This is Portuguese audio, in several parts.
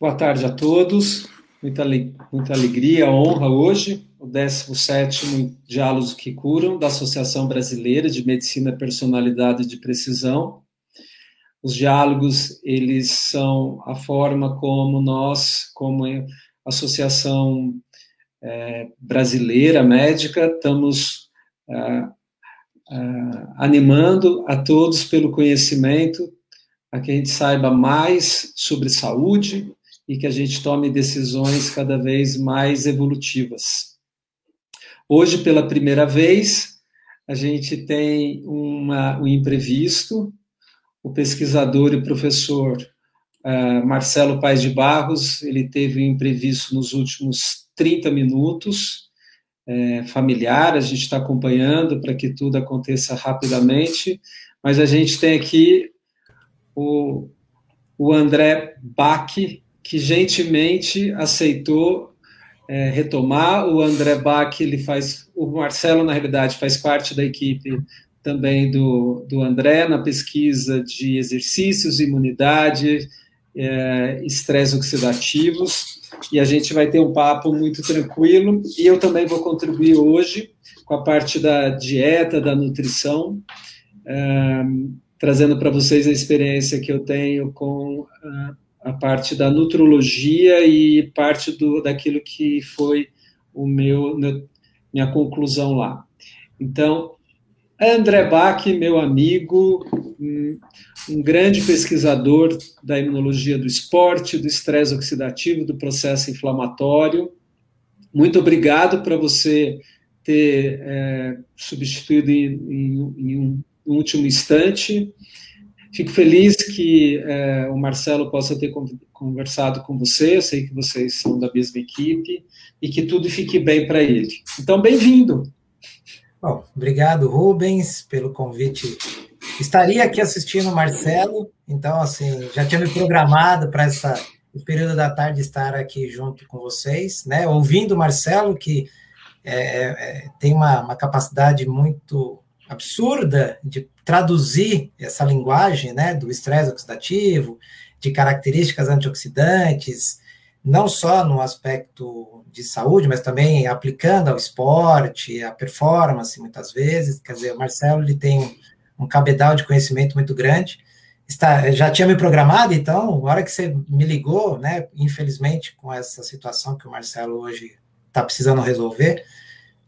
Boa tarde a todos. Muita, muita alegria, honra hoje, o 17º Diálogos que Curam, da Associação Brasileira de Medicina, Personalidade e de Precisão. Os diálogos, eles são a forma como nós, como Associação é, Brasileira Médica, estamos ah, ah, animando a todos pelo conhecimento, a que a gente saiba mais sobre saúde, e que a gente tome decisões cada vez mais evolutivas. Hoje, pela primeira vez, a gente tem uma, um imprevisto. O pesquisador e professor uh, Marcelo Paes de Barros, ele teve um imprevisto nos últimos 30 minutos, é, familiar, a gente está acompanhando para que tudo aconteça rapidamente, mas a gente tem aqui o, o André Bach, que gentilmente aceitou é, retomar. O André Bach, ele faz, o Marcelo, na realidade, faz parte da equipe também do, do André na pesquisa de exercícios, imunidade, é, estresse oxidativos, e a gente vai ter um papo muito tranquilo, e eu também vou contribuir hoje com a parte da dieta, da nutrição, é, trazendo para vocês a experiência que eu tenho com a parte da nutrologia e parte do, daquilo que foi o meu, minha conclusão lá. Então, André Bach, meu amigo, um, um grande pesquisador da imunologia do esporte, do estresse oxidativo, do processo inflamatório. Muito obrigado para você ter é, substituído em, em, em um último instante. Fico feliz que é, o Marcelo possa ter conversado com você, eu sei que vocês são da mesma equipe, e que tudo fique bem para ele. Então, bem-vindo. Bom, obrigado, Rubens, pelo convite. Estaria aqui assistindo o Marcelo, então, assim, já tinha me programado para essa período da tarde estar aqui junto com vocês, né? Ouvindo o Marcelo, que é, é, tem uma, uma capacidade muito absurda de traduzir essa linguagem né, do estresse oxidativo, de características antioxidantes, não só no aspecto de saúde, mas também aplicando ao esporte, à performance, muitas vezes. Quer dizer, o Marcelo ele tem um cabedal de conhecimento muito grande. Está, já tinha me programado, então, a hora que você me ligou, né, infelizmente, com essa situação que o Marcelo hoje está precisando resolver,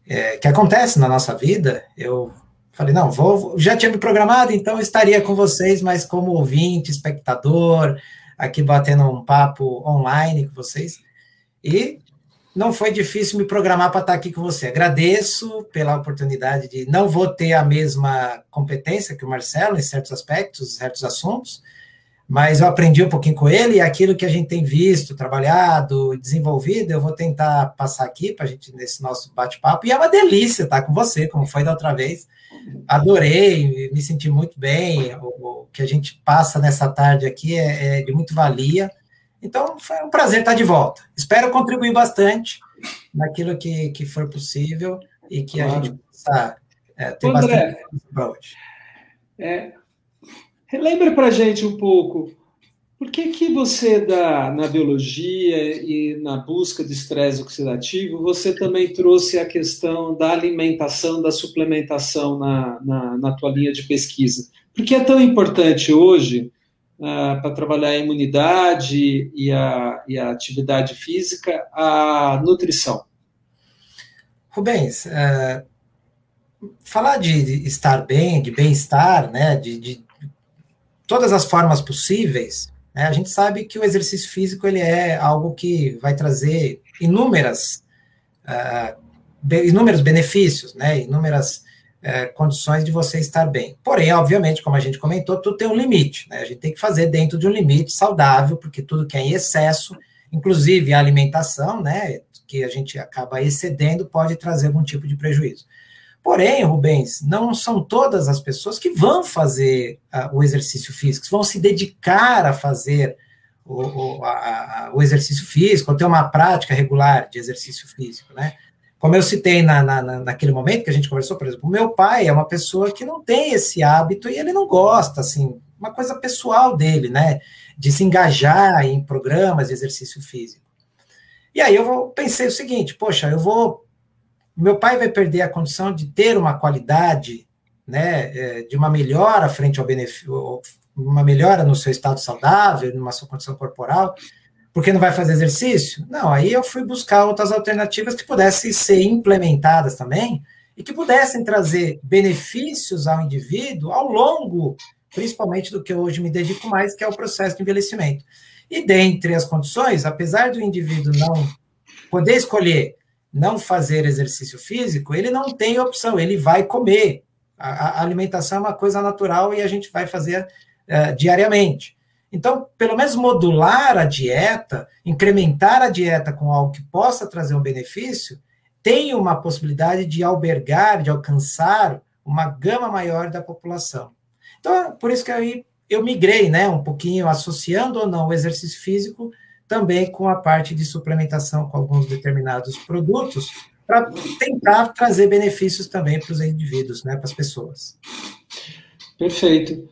é, que acontece na nossa vida, eu Falei, não, vou, já tinha me programado, então estaria com vocês, mas como ouvinte, espectador, aqui batendo um papo online com vocês. E não foi difícil me programar para estar aqui com você. Agradeço pela oportunidade de não vou ter a mesma competência que o Marcelo em certos aspectos, certos assuntos, mas eu aprendi um pouquinho com ele e aquilo que a gente tem visto, trabalhado, desenvolvido, eu vou tentar passar aqui para a gente nesse nosso bate-papo. E é uma delícia estar com você, como foi da outra vez adorei, me senti muito bem. O, que a gente passa nessa tarde aqui é, é, de muito valia. Então, foi um prazer estar de volta. Espero contribuir bastante naquilo que, que for possível e que claro. a gente possa é, ter André, bastante para hoje. É, relembra para a gente um pouco por que, que você, da, na biologia e na busca do estresse oxidativo, você também trouxe a questão da alimentação, da suplementação na, na, na tua linha de pesquisa? Por que é tão importante hoje uh, para trabalhar a imunidade e a, e a atividade física a nutrição? Rubens, uh, falar de estar bem, de bem-estar, né, de, de todas as formas possíveis, né? A gente sabe que o exercício físico ele é algo que vai trazer inúmeras, uh, inúmeros benefícios, né? inúmeras uh, condições de você estar bem. Porém, obviamente, como a gente comentou, tudo tem um limite. Né? A gente tem que fazer dentro de um limite saudável, porque tudo que é em excesso, inclusive a alimentação, né, que a gente acaba excedendo, pode trazer algum tipo de prejuízo. Porém, Rubens, não são todas as pessoas que vão fazer uh, o exercício físico, vão se dedicar a fazer o, o, a, o, exercício físico, ou ter uma prática regular de exercício físico, né? Como eu citei na, na, naquele momento que a gente conversou, por exemplo, o meu pai é uma pessoa que não tem esse hábito e ele não gosta, assim, uma coisa pessoal dele, né? De se engajar em programas de exercício físico. E aí eu pensei o seguinte, poxa, eu vou. Meu pai vai perder a condição de ter uma qualidade, né, é, de uma melhora frente ao benefício, uma melhora no seu estado saudável, numa sua condição corporal, porque não vai fazer exercício? Não, aí eu fui buscar outras alternativas que pudessem ser implementadas também e que pudessem trazer benefícios ao indivíduo ao longo, principalmente do que eu hoje me dedico mais, que é o processo de envelhecimento. E dentre as condições, apesar do indivíduo não poder escolher não fazer exercício físico, ele não tem opção, ele vai comer. A, a alimentação é uma coisa natural e a gente vai fazer uh, diariamente. Então, pelo menos modular a dieta, incrementar a dieta com algo que possa trazer um benefício, tem uma possibilidade de albergar, de alcançar uma gama maior da população. Então, por isso que aí eu migrei, né, um pouquinho associando ou não o exercício físico também com a parte de suplementação com alguns determinados produtos para tentar trazer benefícios também para os indivíduos, né, para as pessoas. Perfeito.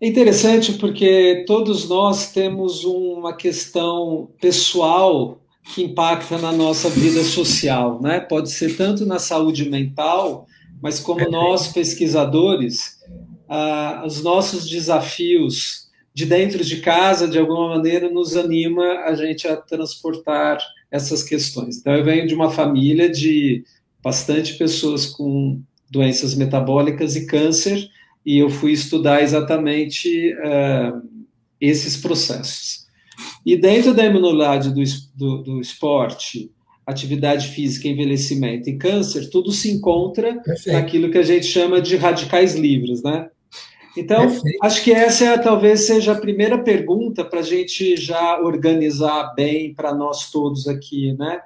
É interessante porque todos nós temos uma questão pessoal que impacta na nossa vida social, né? Pode ser tanto na saúde mental, mas como nós pesquisadores, ah, os nossos desafios de dentro de casa, de alguma maneira, nos anima a gente a transportar essas questões. Então, eu venho de uma família de bastante pessoas com doenças metabólicas e câncer, e eu fui estudar exatamente uh, esses processos. E dentro da imunidade do, do, do, esporte, atividade física, envelhecimento e câncer, tudo se encontra Perfeito. naquilo que a gente chama de radicais livres, né? Então, Perfeito. acho que essa é, talvez seja a primeira pergunta para a gente já organizar bem para nós todos aqui, né?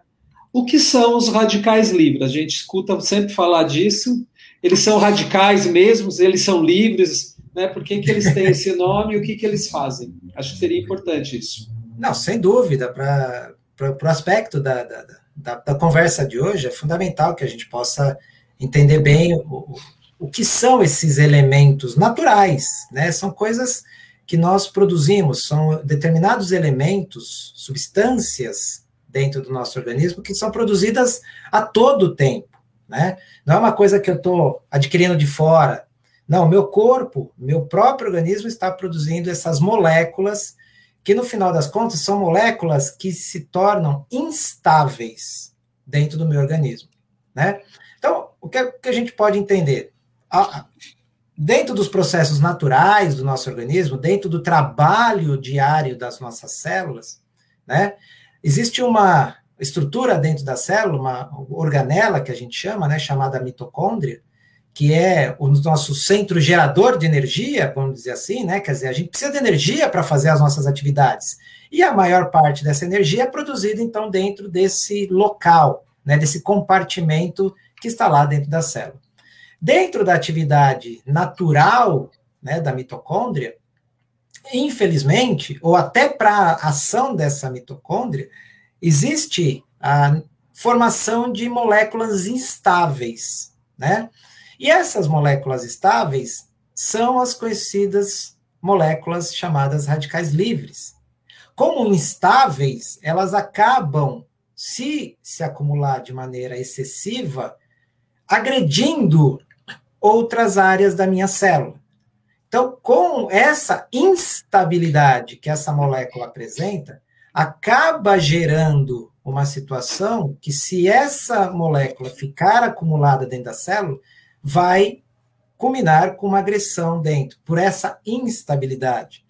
O que são os radicais livres? A gente escuta sempre falar disso, eles são radicais mesmo, eles são livres, né? Por que, que eles têm esse nome e o que, que eles fazem? Acho que seria importante isso. Não, sem dúvida, para o aspecto da, da, da, da, conversa de hoje, é fundamental que a gente possa entender bem o, o que são esses elementos naturais, né? São coisas que nós produzimos, são determinados elementos, substâncias dentro do nosso organismo que são produzidas a todo tempo né? Não é uma coisa que eu estou adquirindo de fora. Não, meu corpo, meu próprio organismo está produzindo essas moléculas que, no final das contas, são moléculas que se tornam instáveis dentro do meu organismo, né? Então, o que, é, que a gente pode entender? Dentro dos processos naturais do nosso organismo, dentro do trabalho diário das nossas células, né? Existe uma estrutura dentro da célula, uma organela que a gente chama, né, chamada mitocôndria, que é o nosso centro gerador de energia, vamos dizer assim, né? Quer dizer, a gente precisa de energia para fazer as nossas atividades. E a maior parte dessa energia é produzida, então, dentro desse local, né? Desse compartimento que está lá dentro da célula. Dentro da atividade natural né, da mitocôndria, infelizmente, ou até para a ação dessa mitocôndria, existe a formação de moléculas instáveis, né? E essas moléculas estáveis são as conhecidas moléculas chamadas radicais livres. Como instáveis, elas acabam, se se acumular de maneira excessiva, agredindo outras áreas da minha célula. Então, com essa instabilidade que essa molécula apresenta, acaba gerando uma situação que, se essa molécula ficar acumulada dentro da célula, vai culminar com uma agressão dentro, por essa instabilidade.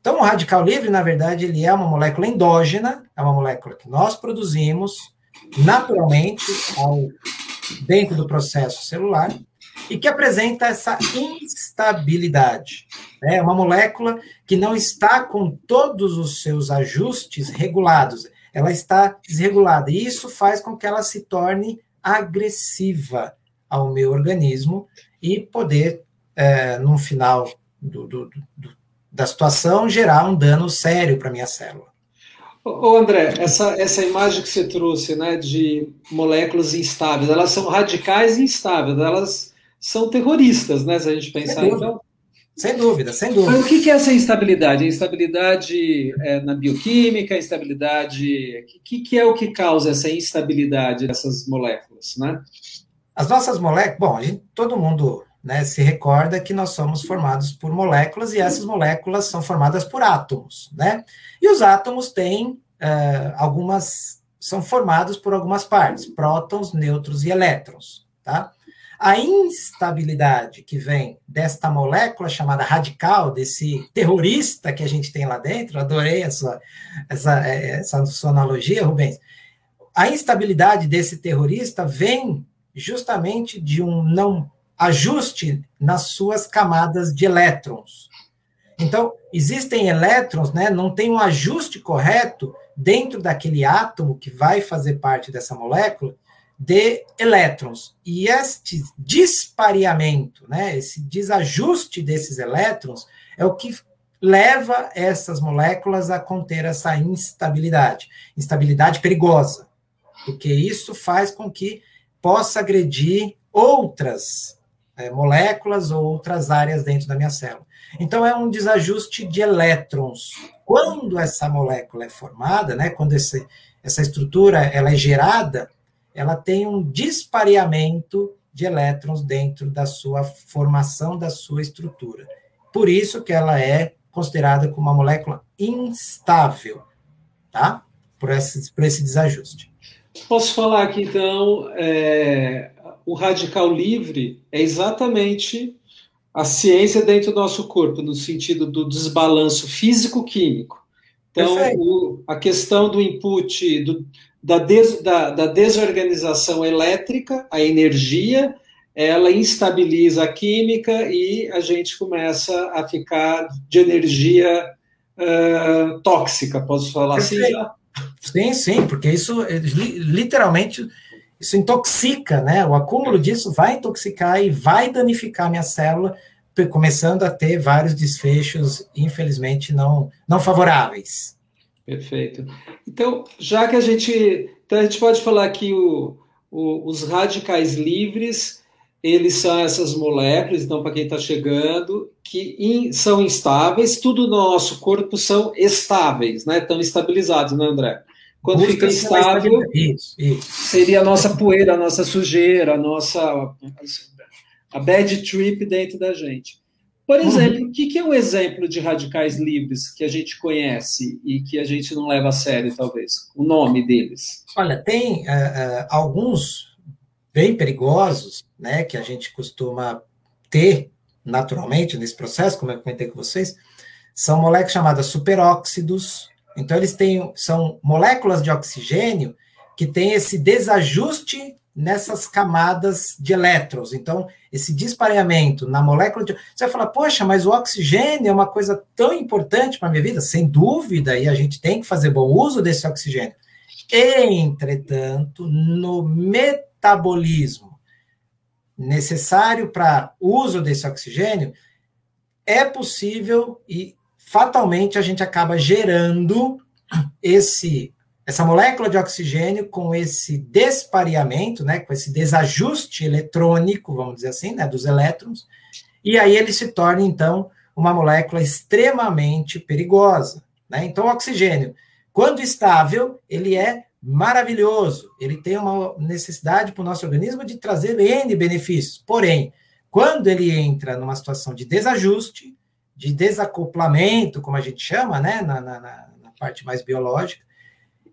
Então, o radical livre, na verdade, ele é uma molécula endógena, é uma molécula que nós produzimos naturalmente ao, dentro do processo celular, e que apresenta essa instabilidade. É uma molécula que não está com todos os seus ajustes regulados, ela está desregulada. E isso faz com que ela se torne agressiva ao meu organismo e poder, é, no final do, do, do, da situação, gerar um dano sério para minha célula. Ô André, essa, essa imagem que você trouxe né, de moléculas instáveis, elas são radicais instáveis, elas são terroristas, né? Se a gente pensar. Então, Sem dúvida, sem dúvida. Mas o que é essa instabilidade? A instabilidade é na bioquímica, a instabilidade. O que é o que causa essa instabilidade dessas moléculas, né? As nossas moléculas, bom, gente, todo mundo né, se recorda que nós somos formados por moléculas e essas moléculas são formadas por átomos, né? E os átomos têm uh, algumas, são formados por algumas partes, prótons, nêutrons e elétrons, tá? A instabilidade que vem desta molécula chamada radical, desse terrorista que a gente tem lá dentro, adorei essa, essa, essa sua analogia, Rubens. A instabilidade desse terrorista vem justamente de um não ajuste nas suas camadas de elétrons. Então, existem elétrons, né, não tem um ajuste correto dentro daquele átomo que vai fazer parte dessa molécula, de elétrons. E este dispareamento, né, esse desajuste desses elétrons, é o que leva essas moléculas a conter essa instabilidade, instabilidade perigosa, porque isso faz com que possa agredir outras é, moléculas ou outras áreas dentro da minha célula. Então, é um desajuste de elétrons. Quando essa molécula é formada, né, quando esse, essa estrutura ela é gerada, ela tem um dispareamento de elétrons dentro da sua formação, da sua estrutura. Por isso que ela é considerada como uma molécula instável, tá? Por esse, por esse desajuste. Posso falar aqui, então, é, o radical livre é exatamente a ciência dentro do nosso corpo, no sentido do desbalanço físico-químico. Então, o, a questão do input, do, da, des, da, da desorganização elétrica, a energia, ela instabiliza a química e a gente começa a ficar de energia uh, tóxica, posso falar assim já? Sim, sim, porque isso literalmente isso intoxica, né? O acúmulo disso vai intoxicar e vai danificar minha célula, começando a ter vários desfechos, infelizmente, não, não favoráveis. Perfeito. Então, já que a gente. Então, a gente pode falar que o, o, os radicais livres, eles são essas moléculas, então, para quem está chegando, que in, são instáveis, tudo no nosso corpo são estáveis, né? Estão estabilizados, né, André? Quando Busca fica instável, isso, isso. seria a nossa poeira, a nossa sujeira, a nossa. a bad trip dentro da gente. Por exemplo, o que, é um exemplo de radicais livres que a gente conhece e que a gente não leva a sério, talvez? O nome deles? Olha, tem uh, alguns bem perigosos, né, que a gente costuma ter naturalmente nesse processo, como eu comentei com vocês, são moléculas chamadas superóxidos. Então, eles têm, são moléculas de oxigênio que têm esse desajuste nessas camadas de elétrons. Então, esse dispareamento na molécula de. Você vai falar, poxa, mas o oxigênio é uma coisa tão importante para a minha vida? Sem dúvida, e a gente tem que fazer bom uso desse oxigênio. Entretanto, no metabolismo necessário para uso desse oxigênio, é possível e fatalmente a gente acaba gerando esse essa molécula de oxigênio com esse despareamento, né, com esse desajuste eletrônico, vamos dizer assim, né, dos elétrons, e aí ele se torna então uma molécula extremamente perigosa, né? Então o oxigênio, quando estável, ele é maravilhoso, ele tem uma necessidade para o nosso organismo de trazer N benefícios. Porém, quando ele entra numa situação de desajuste, de desacoplamento, como a gente chama, né, na, na, na parte mais biológica,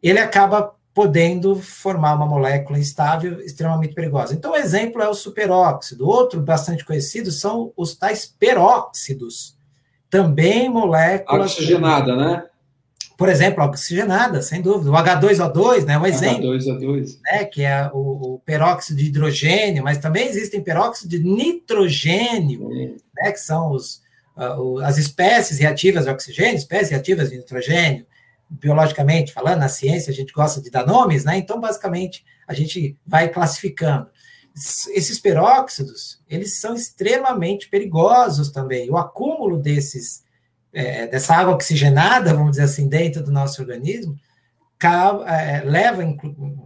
ele acaba podendo formar uma molécula instável extremamente perigosa. Então, o exemplo é o superóxido. Outro bastante conhecido são os tais peróxidos, também moléculas... Oxigenada, né? Por exemplo, oxigenada, sem dúvida. O H2O2, né, um exemplo. H2O2. Né, que é o, o peróxido de hidrogênio, mas também existem peróxidos de nitrogênio, né, que são os, uh, as espécies reativas de oxigênio, espécies reativas de nitrogênio, biologicamente falando, na ciência a gente gosta de dar nomes, né? Então, basicamente, a gente vai classificando. Esses peróxidos, eles são extremamente perigosos também. O acúmulo desses, é, dessa água oxigenada, vamos dizer assim, dentro do nosso organismo, é, leva,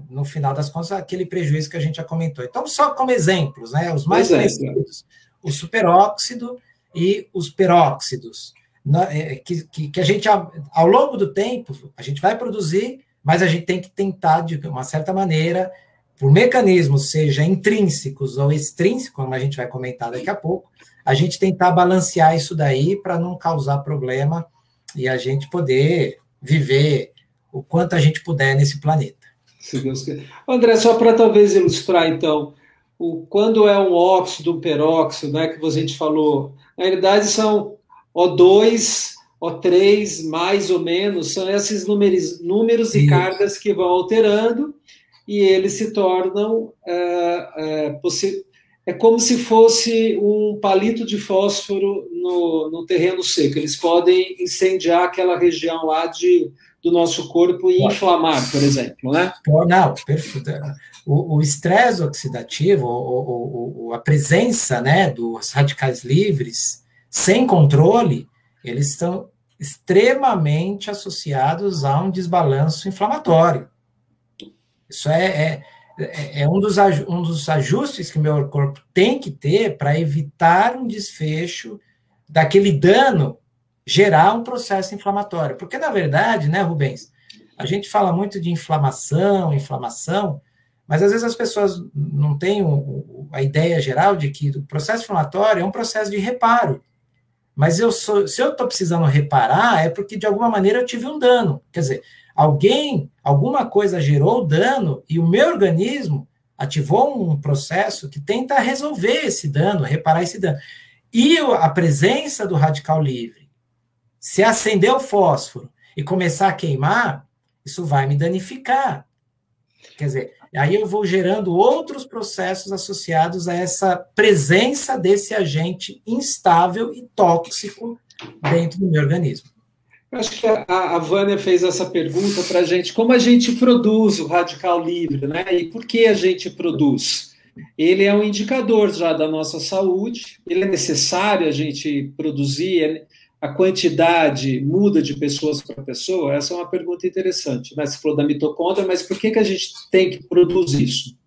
no final das contas, aquele prejuízo que a gente já comentou. Então, só como exemplos, né? Os mais conhecidos, o superóxido, e os peróxidos, é, que, que, que a gente, ao longo do tempo, a gente vai produzir, mas a gente tem que tentar, de uma certa maneira, por mecanismos, seja intrínsecos ou extrínsecos, como a gente vai comentar daqui a pouco, a gente tentar balancear isso daí para não causar problema e a gente poder viver o quanto a gente puder nesse planeta. Se Deus quiser. André, só para talvez ilustrar, então, o, quando é um óxido, um peróxido, né, que a gente falou, na realidade são O2, O3, mais ou menos, são esses números, números e cargas que vão alterando e eles se tornam é, é, é como se fosse um palito de fósforo no, no, terreno seco. Eles podem incendiar aquela região lá de, do nosso corpo e inflamar, por exemplo, né? Não, perfeito. O estresse oxidativo, a presença né, dos radicais livres, sem controle, eles estão extremamente associados a um desbalanço inflamatório. Isso é, é, é, é um, dos, um dos ajustes que meu corpo tem que ter para evitar um desfecho daquele dano gerar um processo inflamatório. Porque, na verdade, né, Rubens, a gente fala muito de inflamação, inflamação, mas às vezes as pessoas não têm a ideia geral de que o processo inflamatório é um processo de reparo. Mas eu sou, se eu estou precisando reparar, é porque de alguma maneira eu tive um dano. Quer dizer, Alguém, alguma coisa gerou dano e o meu organismo ativou um processo que tenta resolver esse dano, reparar esse dano. E a presença do radical livre, se acender o fósforo e começar a queimar, isso vai me danificar. Quer dizer, aí eu vou gerando outros processos associados a essa presença desse agente instável e tóxico dentro do meu organismo. Acho que a, a Vânia fez essa pergunta para a gente: como a gente produz o radical livre, né? E por que a gente produz? Ele é um indicador já da nossa saúde, ele é necessário a gente produzir, é, a quantidade muda de pessoas para pessoa? Essa é uma pergunta interessante. Né? Você falou da mitocôndria, mas por que, que a gente tem que produzir isso?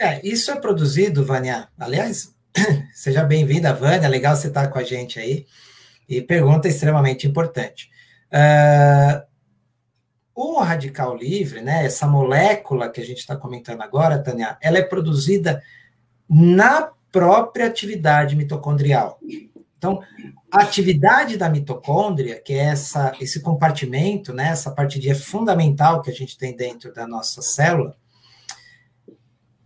É, isso é produzido, Vânia. Aliás, seja bem-vinda, Vânia, legal você estar com a gente aí. E pergunta extremamente importante. Uh, o radical livre, né, essa molécula que a gente está comentando agora, Tânia, ela é produzida na própria atividade mitocondrial. Então, a atividade da mitocôndria, que é essa, esse compartimento, né, essa parte de é fundamental que a gente tem dentro da nossa célula,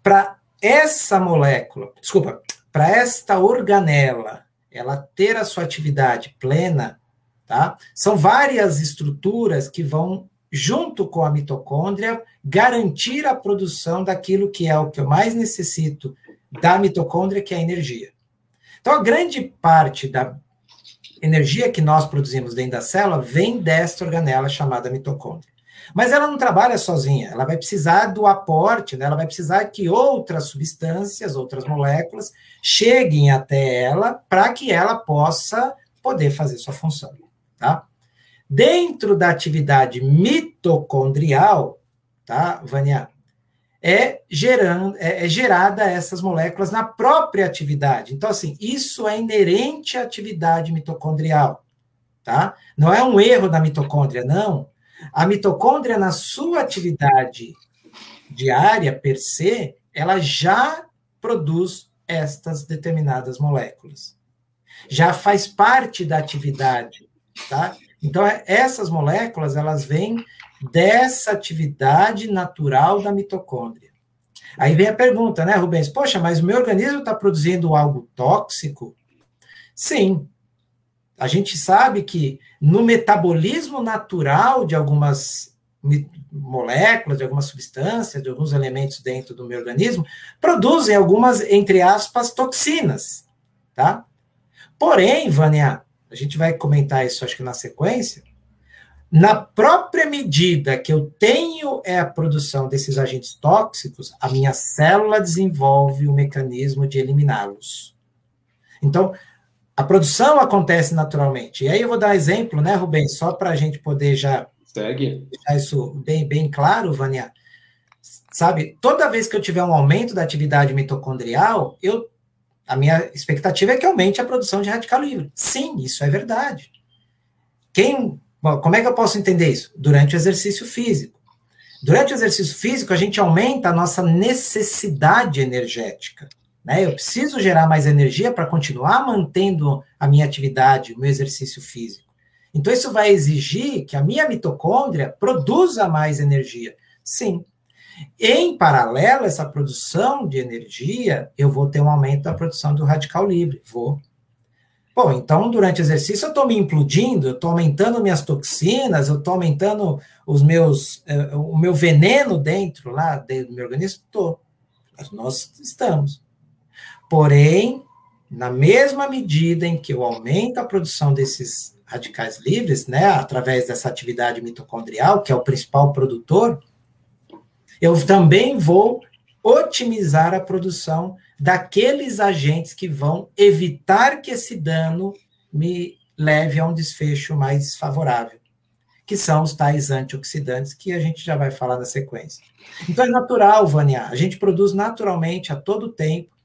para essa molécula, desculpa, para esta organela, ela ter a sua atividade plena, Tá? São várias estruturas que vão, junto com a mitocôndria, garantir a produção daquilo que é o que eu mais necessito da mitocôndria, que é a energia. Então, a grande parte da energia que nós produzimos dentro da célula vem desta organela chamada mitocôndria. Mas ela não trabalha sozinha, ela vai precisar do aporte, né? ela vai precisar que outras substâncias, outras moléculas, cheguem até ela para que ela possa poder fazer sua função. Tá? Dentro da atividade mitocondrial, tá, Vânia, é, gerando, é, é gerada essas moléculas na própria atividade. Então, assim, isso é inerente à atividade mitocondrial, tá? Não é um erro da mitocôndria, não. A mitocôndria, na sua atividade diária, per se, ela já produz estas determinadas moléculas. Já faz parte da atividade tá? Então, é, essas moléculas, elas vêm dessa atividade natural da mitocôndria. Aí vem a pergunta, né, Rubens? Poxa, mas o meu organismo está produzindo algo tóxico? Sim. A gente sabe que no metabolismo natural de algumas moléculas, de algumas substâncias, de alguns elementos dentro do meu organismo, produzem algumas, entre aspas, toxinas, tá? Porém, Vânia, a gente vai comentar isso, acho que na sequência, na própria medida que eu tenho é a produção desses agentes tóxicos, a minha célula desenvolve o mecanismo de eliminá-los. Então, a produção acontece naturalmente. E aí eu vou dar um exemplo, né, Rubens, só para a gente poder já Segue. deixar isso bem, bem claro, Vânia. Sabe, toda vez que eu tiver um aumento da atividade mitocondrial, eu a minha expectativa é que aumente a produção de radical livre. Sim, isso é verdade. Quem, como é que eu posso entender isso? Durante o exercício físico. Durante o exercício físico, a gente aumenta a nossa necessidade energética. Né? Eu preciso gerar mais energia para continuar mantendo a minha atividade, o meu exercício físico. Então, isso vai exigir que a minha mitocôndria produza mais energia. Sim. Em paralelo a essa produção de energia, eu vou ter um aumento da produção do radical livre. Vou. Bom, então, durante o exercício, eu estou me implodindo, eu estou aumentando minhas toxinas, eu estou aumentando os meus, uh, o meu veneno dentro lá do meu organismo? Estou. Nós estamos. Porém, na mesma medida em que eu aumento a produção desses radicais livres, né, através dessa atividade mitocondrial, que é o principal produtor, eu também vou otimizar a produção daqueles agentes que vão evitar que esse dano me leve a um desfecho mais favorável, que são os tais antioxidantes que a gente já vai falar na sequência. Então é natural, Vânia, a gente produz naturalmente a todo tempo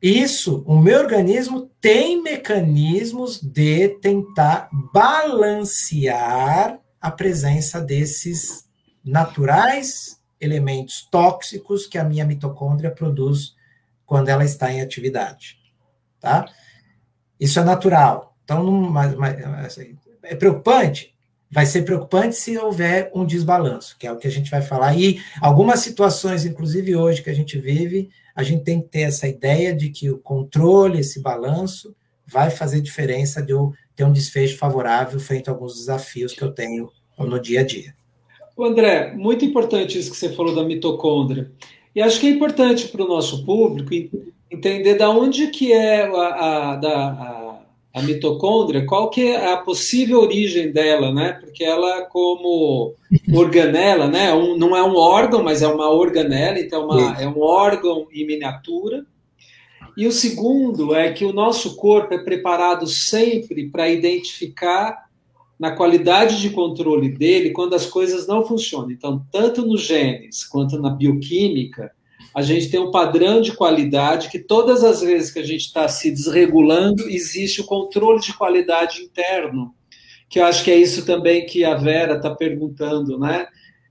isso, o meu organismo tem mecanismos de tentar balancear a presença desses naturais elementos tóxicos que a minha mitocôndria produz quando ela está em atividade, tá? Isso é natural. Então, não, mas, mas, assim, é preocupante? Vai ser preocupante se houver um desbalanço, que é o que a gente vai falar. E algumas situações, inclusive hoje que a gente vive, a gente tem que ter essa ideia de que o controle, esse balanço, vai fazer diferença de eu ter um desfecho favorável frente a alguns desafios que eu tenho no dia a dia. André, muito importante isso que você falou da mitocôndria. E acho que é importante para o nosso público entender da onde que é a, a, a, a mitocôndria, qual que é a possível origem dela, né? Porque ela, como organela, né? Um, não é um órgão, mas é uma organela, então é uma, é um órgão em miniatura. E o segundo é que o nosso corpo é preparado sempre para identificar na qualidade de controle dele quando as coisas não funcionam. Então, tanto nos genes quanto na bioquímica, a gente tem um padrão de qualidade que todas as vezes que a gente está se desregulando, existe o controle de qualidade interno, que eu acho que é isso também que a Vera está perguntando, né?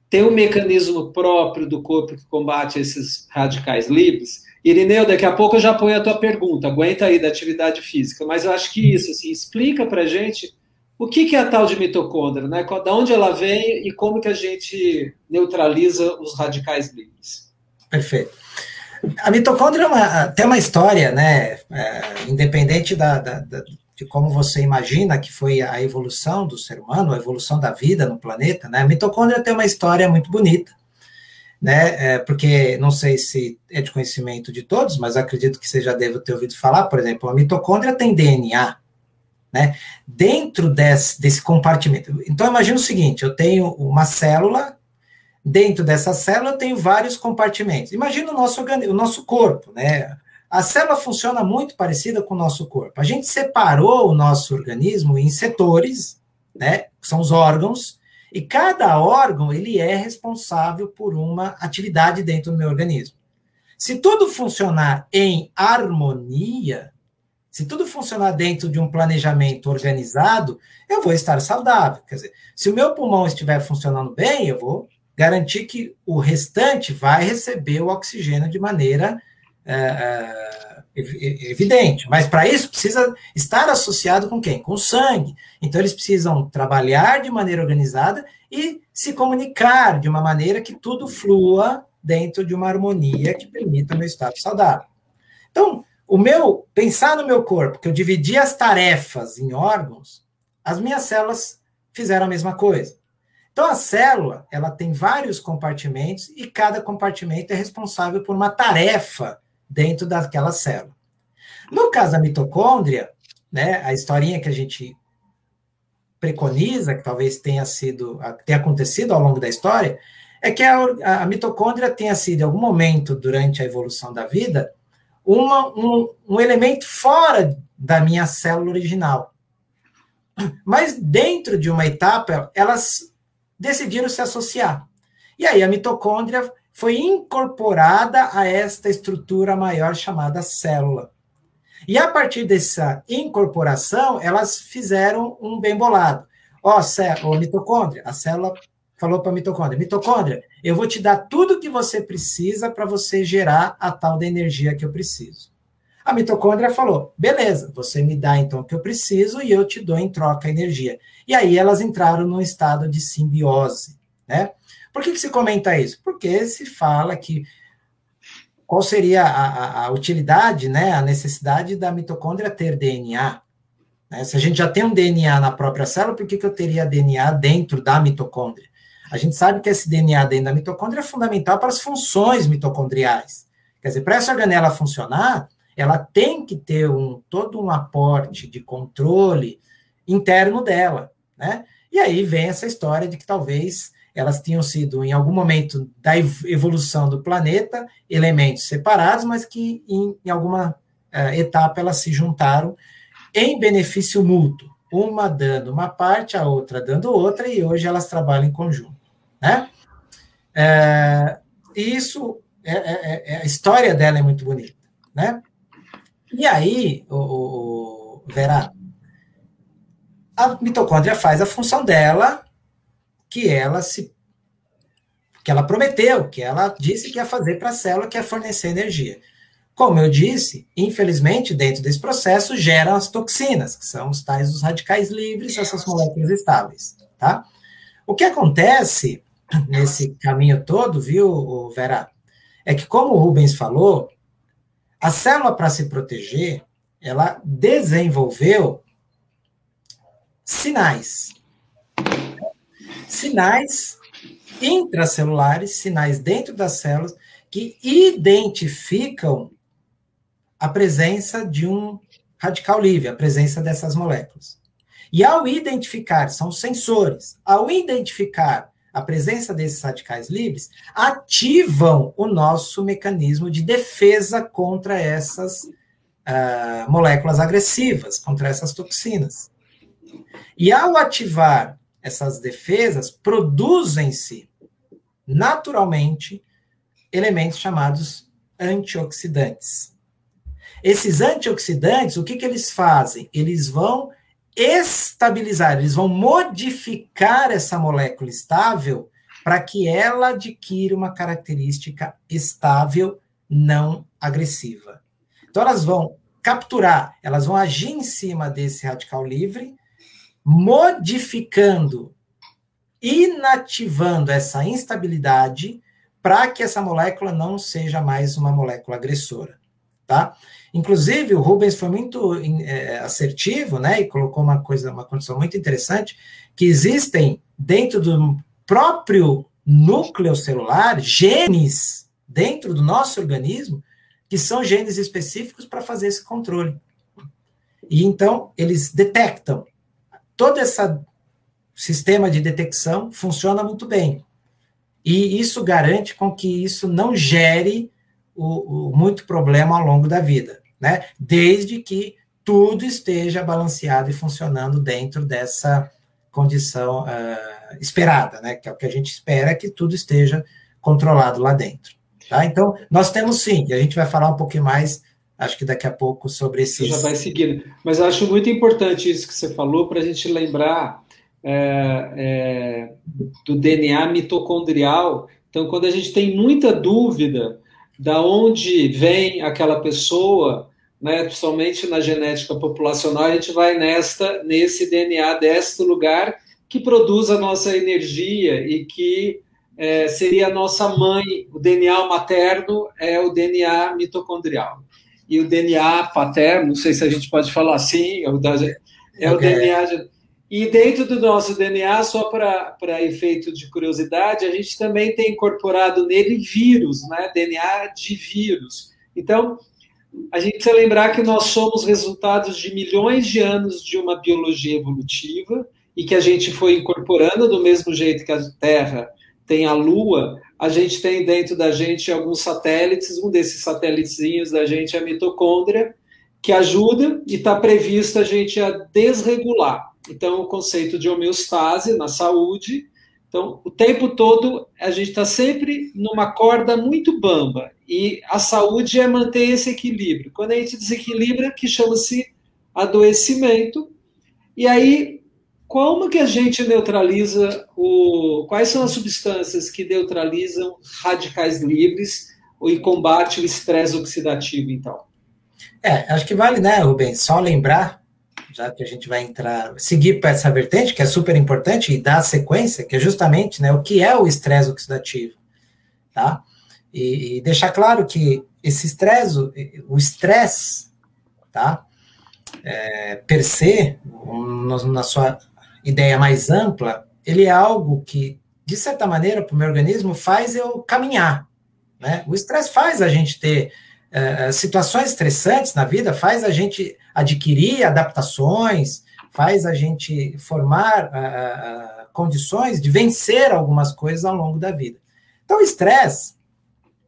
Tem um mecanismo próprio do corpo que combate esses radicais livres. Irineu, daqui a pouco eu já ponho a tua pergunta, aguenta aí da atividade física, mas eu acho que isso, assim, explica para gente o que, é a tal de mitocôndria, né? Da onde ela vem e como que a gente neutraliza os radicais livres. Perfeito. A mitocôndria é uma, tem uma história, né? É, independente da, da, da, de como você imagina que foi a evolução do ser humano, a evolução da vida no planeta, né? A mitocôndria tem uma história muito bonita, né? É, porque não sei se é de conhecimento de todos, mas acredito que você já deve ter ouvido falar, por exemplo, a mitocôndria tem DNA, né? Dentro desse, desse compartimento. Então, imagina o seguinte: eu tenho uma célula Dentro dessa célula eu tenho vários compartimentos. Imagina o nosso, o nosso corpo, né? A célula funciona muito parecida com o nosso corpo. A gente separou o nosso organismo em setores, né? São os órgãos, e cada órgão ele é responsável por uma atividade dentro do meu organismo. Se tudo funcionar em harmonia, se tudo funcionar dentro de um planejamento organizado, eu vou estar saudável. Quer dizer, se o meu pulmão estiver funcionando bem, eu vou garantir que o restante vai receber o oxigênio de maneira é, é evidente. Mas para isso precisa estar associado com quem? Com o sangue. Então eles precisam trabalhar de maneira organizada e se comunicar de uma maneira que tudo flua dentro de uma harmonia que permita o meu estado saudável. Então, o meu pensar no meu corpo, que eu dividi as tarefas em órgãos, as minhas células fizeram a mesma coisa. Então, a célula, ela tem vários compartimentos e cada compartimento é responsável por uma tarefa dentro daquela célula. No caso da mitocôndria, né, a historinha que a gente preconiza, que talvez tenha sido, tenha acontecido ao longo da história, é que a, a mitocôndria tenha sido, em algum momento durante a evolução da vida, uma, um, um elemento fora da minha célula original. Mas dentro de uma etapa, elas decidiram se associar. E aí a mitocôndria foi incorporada a esta estrutura maior chamada célula. E a partir dessa incorporação, elas fizeram um bem bolado. Ó, oh, mitocôndria, a célula falou para a mitocôndria: mitocôndria, eu vou te dar tudo que você precisa para você gerar a tal da energia que eu preciso. A mitocôndria falou: beleza, você me dá então o que eu preciso e eu te dou em troca a energia. E aí elas entraram num estado de simbiose, né? Por que, que se comenta isso? Porque se fala que qual seria a, a, a utilidade, né, a necessidade da mitocôndria ter DNA? Né? Se a gente já tem um DNA na própria célula, por que, que eu teria DNA dentro da mitocôndria? A gente sabe que esse DNA dentro da mitocôndria é fundamental para as funções mitocondriais. Quer dizer, para essa organela funcionar, ela tem que ter um, todo um aporte de controle interno dela, né? E aí vem essa história de que talvez elas tinham sido, em algum momento da evolução do planeta, elementos separados, mas que em, em alguma uh, etapa elas se juntaram em benefício mútuo, uma dando uma parte, a outra dando outra, e hoje elas trabalham em conjunto. Né? É, isso, é, é, é, a história dela é muito bonita. Né? E aí, o, o, Vera, a mitocôndria faz a função dela, que ela se que ela prometeu, que ela disse que ia fazer para a célula, que é fornecer energia. Como eu disse, infelizmente, dentro desse processo geram as toxinas, que são os tais dos radicais livres, essas moléculas estáveis, tá? O que acontece nesse caminho todo, viu, Vera, é que como o Rubens falou, a célula para se proteger, ela desenvolveu sinais. Sinais intracelulares, sinais dentro das células, que identificam a presença de um radical livre, a presença dessas moléculas. E ao identificar, são sensores, ao identificar a presença desses radicais livres, ativam o nosso mecanismo de defesa contra essas uh, moléculas agressivas, contra essas toxinas. E ao ativar essas defesas, produzem-se naturalmente elementos chamados antioxidantes. Esses antioxidantes, o que, que eles fazem? Eles vão estabilizar, eles vão modificar essa molécula estável para que ela adquira uma característica estável não agressiva. Então, elas vão capturar, elas vão agir em cima desse radical livre, modificando, inativando essa instabilidade para que essa molécula não seja mais uma molécula agressora, tá? Inclusive, o Rubens foi muito é, assertivo, né, e colocou uma coisa, uma condição muito interessante, que existem dentro do próprio núcleo celular genes dentro do nosso organismo que são genes específicos para fazer esse controle. E então eles detectam todo esse sistema de detecção funciona muito bem. E isso garante com que isso não gere o, o, muito problema ao longo da vida, né? Desde que tudo esteja balanceado e funcionando dentro dessa condição uh, esperada, né? Que é o que a gente espera que tudo esteja controlado lá dentro. Tá? Então, nós temos sim, e a gente vai falar um pouquinho mais, acho que daqui a pouco, sobre esse. Já vai seguindo. Mas acho muito importante isso que você falou para a gente lembrar é, é, do DNA mitocondrial. Então, quando a gente tem muita dúvida da onde vem aquela pessoa, né, principalmente na genética populacional, a gente vai nesta nesse DNA deste lugar que produz a nossa energia e que é, seria a nossa mãe. O DNA materno é o DNA mitocondrial. E o DNA paterno, não sei se a gente pode falar assim, é o, da, é o DNA. E dentro do nosso DNA, só para efeito de curiosidade, a gente também tem incorporado nele vírus, né? DNA de vírus. Então, a gente precisa lembrar que nós somos resultados de milhões de anos de uma biologia evolutiva e que a gente foi incorporando do mesmo jeito que a Terra tem a Lua, a gente tem dentro da gente alguns satélites, um desses satélitezinhos da gente é a mitocôndria, que ajuda e está previsto a gente a desregular então, o conceito de homeostase na saúde, Então, o tempo todo a gente está sempre numa corda muito bamba e a saúde é manter esse equilíbrio. Quando a gente desequilibra, que chama-se adoecimento, e aí como que a gente neutraliza o. Quais são as substâncias que neutralizam radicais livres e combate o estresse oxidativo, então? É, acho que vale, né, Rubens, só lembrar, já que a gente vai entrar, seguir para essa vertente, que é super importante, e dar sequência, que é justamente né, o que é o estresse oxidativo, tá? E, e deixar claro que esse estresse, o estresse, tá? É, per se, na sua ideia mais ampla, ele é algo que, de certa maneira, para o meu organismo, faz eu caminhar. Né? O estresse faz a gente ter uh, situações estressantes na vida, faz a gente adquirir adaptações, faz a gente formar uh, condições de vencer algumas coisas ao longo da vida. Então, estresse,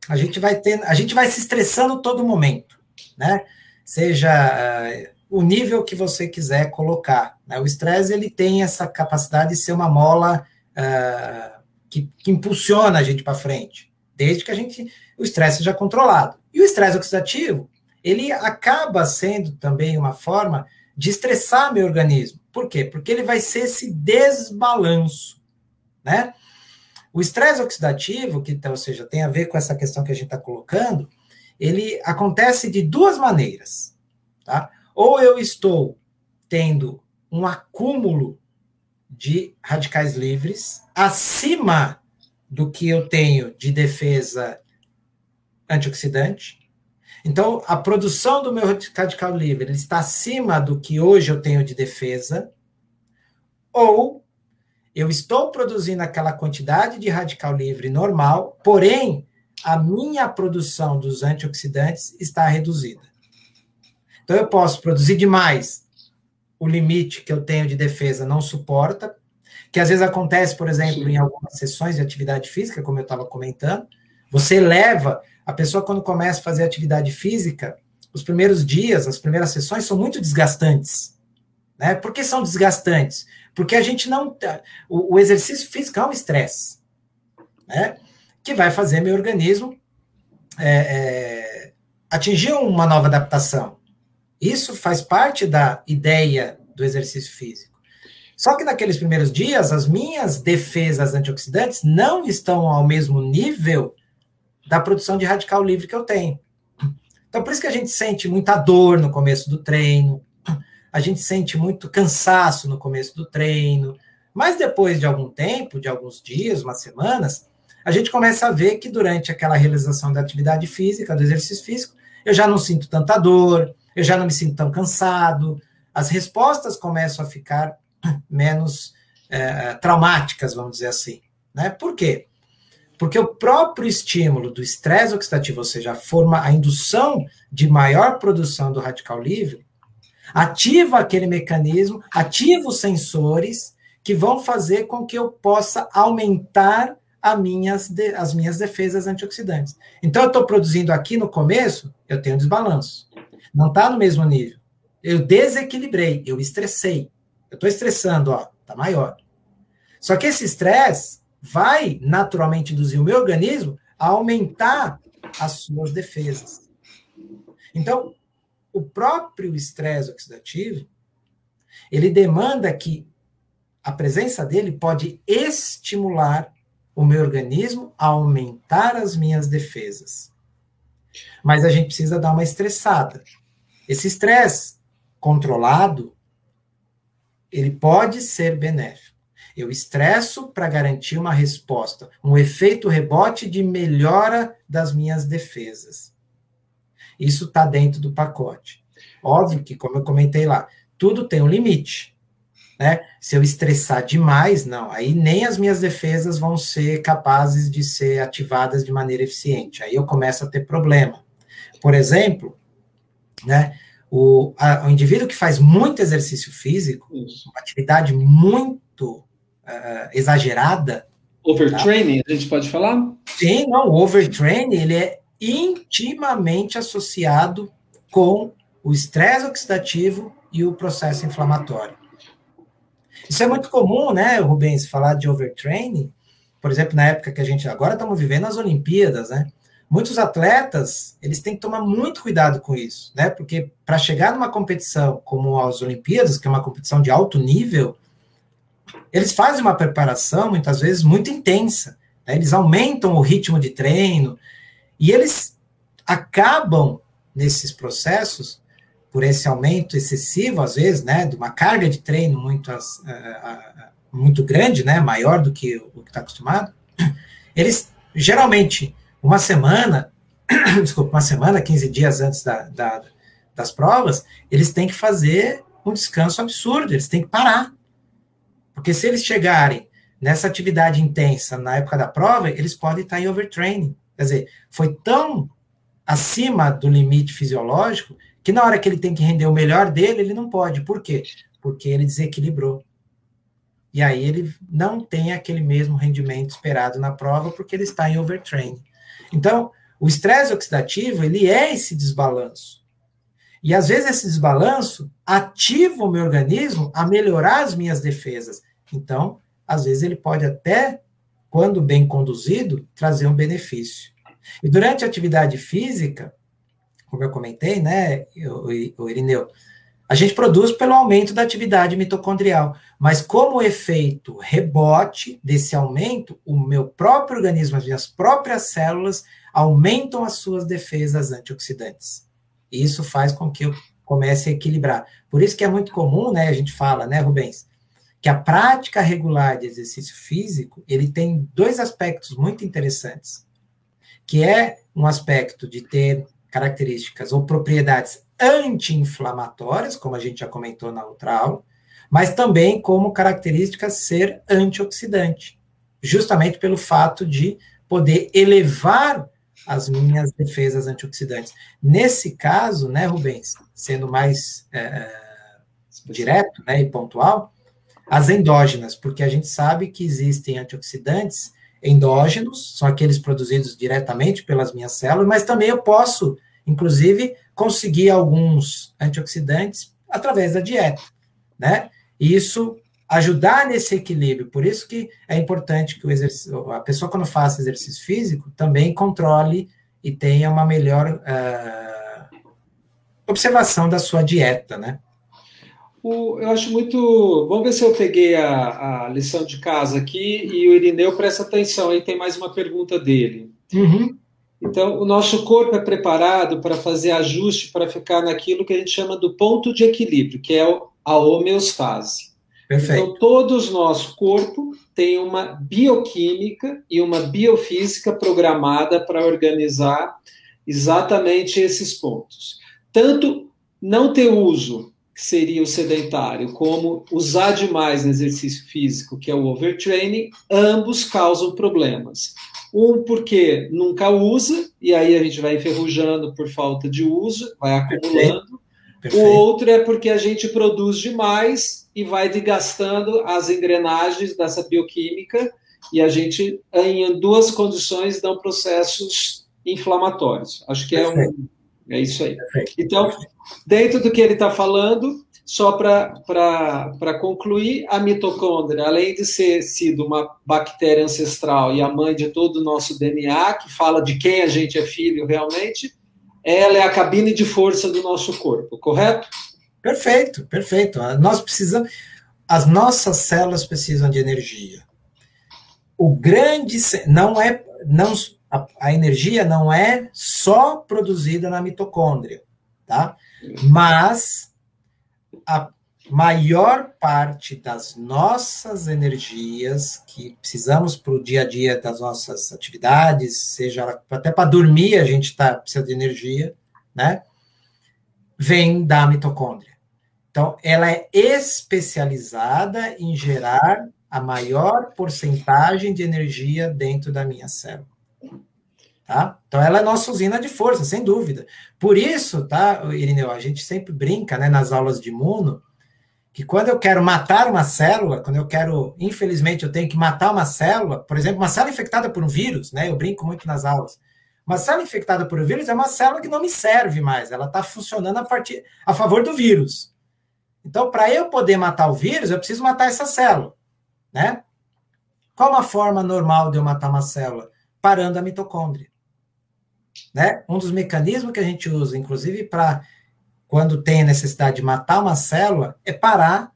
a gente vai ter, a gente vai se estressando todo momento, né? Seja uh, o nível que você quiser colocar. Né? O estresse ele tem essa capacidade de ser uma mola uh, que, que, impulsiona a gente para frente, desde que a gente o estresse seja controlado. E o estresse oxidativo ele acaba sendo também uma forma de estressar meu organismo. Por quê? Porque ele vai ser esse desbalanço, né? O estresse oxidativo, que ou seja, tem a ver com essa questão que a gente está colocando, ele acontece de duas maneiras, tá? Ou eu estou tendo um acúmulo de radicais livres acima do que eu tenho de defesa antioxidante. Então, a produção do meu radical livre está acima do que hoje eu tenho de defesa, ou eu estou produzindo aquela quantidade de radical livre normal, porém, a minha produção dos antioxidantes está reduzida. Então, eu posso produzir demais, o limite que eu tenho de defesa não suporta, que às vezes acontece, por exemplo, Sim. em algumas sessões de atividade física, como eu estava comentando, você leva, a pessoa quando começa a fazer atividade física, os primeiros dias, as primeiras sessões são muito desgastantes. Né? Por que são desgastantes? Porque a gente não. Tá, o, o exercício físico é um estresse, né? que vai fazer meu organismo é, é, atingir uma nova adaptação. Isso faz parte da ideia do exercício físico. Só que naqueles primeiros dias, as minhas defesas antioxidantes não estão ao mesmo nível da produção de radical livre que eu tenho. Então, por isso que a gente sente muita dor no começo do treino, a gente sente muito cansaço no começo do treino, mas depois de algum tempo, de alguns dias, umas semanas, a gente começa a ver que durante aquela realização da atividade física, do exercício físico, eu já não sinto tanta dor, eu já não me sinto tão cansado, as respostas começam a ficar menos é, traumáticas, vamos dizer assim. Né? Por quê? Porque o próprio estímulo do estresse oxidativo, ou seja, a forma, a indução de maior produção do radical livre, ativa aquele mecanismo, ativa os sensores que vão fazer com que eu possa aumentar minhas, as minhas defesas antioxidantes. Então, eu estou produzindo aqui no começo, eu tenho desbalanço não está no mesmo nível. Eu desequilibrei, eu estressei. Eu estou estressando, ó, tá maior. Só que esse estresse vai naturalmente induzir o meu organismo a aumentar as suas defesas. Então, o próprio estresse oxidativo, ele demanda que a presença dele pode estimular o meu organismo a aumentar as minhas defesas. Mas a gente precisa dar uma estressada. Esse estresse controlado, ele pode ser benéfico. Eu estresso para garantir uma resposta, um efeito rebote de melhora das minhas defesas. Isso está dentro do pacote. Óbvio que, como eu comentei lá, tudo tem um limite. Né? Se eu estressar demais, não, aí nem as minhas defesas vão ser capazes de ser ativadas de maneira eficiente. Aí eu começo a ter problema. Por exemplo, né? O, a, o indivíduo que faz muito exercício físico, Isso. uma atividade muito uh, exagerada. Overtraining, tá? a gente pode falar? Sim, não, o overtraining ele é intimamente associado com o estresse oxidativo e o processo inflamatório. Isso é muito comum, né, Rubens, falar de overtraining, por exemplo, na época que a gente agora estamos vivendo as Olimpíadas, né? Muitos atletas, eles têm que tomar muito cuidado com isso, né? Porque para chegar numa competição como as Olimpíadas, que é uma competição de alto nível, eles fazem uma preparação, muitas vezes, muito intensa. Né? Eles aumentam o ritmo de treino e eles acabam, nesses processos, por esse aumento excessivo, às vezes, né, de uma carga de treino muito, uh, muito grande, né, maior do que o que está acostumado, eles, geralmente, uma semana, desculpa, uma semana, 15 dias antes da, da, das provas, eles têm que fazer um descanso absurdo, eles têm que parar. Porque se eles chegarem nessa atividade intensa na época da prova, eles podem estar em overtraining. Quer dizer, foi tão acima do limite fisiológico que na hora que ele tem que render o melhor dele, ele não pode. Por quê? Porque ele desequilibrou. E aí ele não tem aquele mesmo rendimento esperado na prova porque ele está em overtraining. Então, o estresse oxidativo, ele é esse desbalanço. E às vezes esse desbalanço ativa o meu organismo a melhorar as minhas defesas. Então, às vezes ele pode até, quando bem conduzido, trazer um benefício. E durante a atividade física, como eu comentei, né, o Irineu, a gente produz pelo aumento da atividade mitocondrial, mas como efeito rebote desse aumento, o meu próprio organismo, as minhas próprias células aumentam as suas defesas antioxidantes. E isso faz com que eu comece a equilibrar. Por isso que é muito comum, né, a gente fala, né, Rubens, que a prática regular de exercício físico, ele tem dois aspectos muito interessantes, que é um aspecto de ter características ou propriedades anti-inflamatórias, como a gente já comentou na outra aula, mas também como característica ser antioxidante, justamente pelo fato de poder elevar as minhas defesas antioxidantes. Nesse caso, né, Rubens, sendo mais é, direto né, e pontual, as endógenas, porque a gente sabe que existem antioxidantes endógenos, são aqueles produzidos diretamente pelas minhas células, mas também eu posso inclusive conseguir alguns antioxidantes através da dieta, né? E isso ajudar nesse equilíbrio. Por isso que é importante que o exercício, a pessoa quando faça exercício físico também controle e tenha uma melhor uh, observação da sua dieta, né? O, eu acho muito. Vamos ver se eu peguei a, a, lição de casa aqui e o Irineu presta atenção. Aí tem mais uma pergunta dele. Uhum. Então, o nosso corpo é preparado para fazer ajuste para ficar naquilo que a gente chama do ponto de equilíbrio, que é a homeostase. Perfeito. Então, todos nosso corpo tem uma bioquímica e uma biofísica programada para organizar exatamente esses pontos. Tanto não ter uso, seria o sedentário, como usar demais no exercício físico, que é o overtraining, ambos causam problemas. Um porque nunca usa, e aí a gente vai enferrujando por falta de uso, vai acumulando. Perfeito. O outro é porque a gente produz demais e vai desgastando as engrenagens dessa bioquímica, e a gente, em duas condições, dão processos inflamatórios. Acho que é, um, é isso aí. Então, dentro do que ele está falando, só para concluir, a mitocôndria, além de ser sido uma bactéria ancestral e a mãe de todo o nosso DNA, que fala de quem a gente é filho realmente, ela é a cabine de força do nosso corpo, correto? Perfeito, perfeito. Nós precisamos, as nossas células precisam de energia. O grande não é não a, a energia não é só produzida na mitocôndria, tá? Mas a maior parte das nossas energias que precisamos para o dia a dia das nossas atividades, seja até para dormir a gente tá, precisa de energia, né? Vem da mitocôndria. Então, ela é especializada em gerar a maior porcentagem de energia dentro da minha célula. Tá? Então, ela é nossa usina de força, sem dúvida. Por isso, tá, Irineu, a gente sempre brinca né, nas aulas de imuno, que quando eu quero matar uma célula, quando eu quero, infelizmente, eu tenho que matar uma célula, por exemplo, uma célula infectada por um vírus, né? Eu brinco muito nas aulas. Uma célula infectada por um vírus é uma célula que não me serve mais, ela está funcionando a, partir, a favor do vírus. Então, para eu poder matar o vírus, eu preciso matar essa célula, né? Qual uma forma normal de eu matar uma célula? Parando a mitocôndria. Né? Um dos mecanismos que a gente usa, inclusive, para quando tem a necessidade de matar uma célula, é parar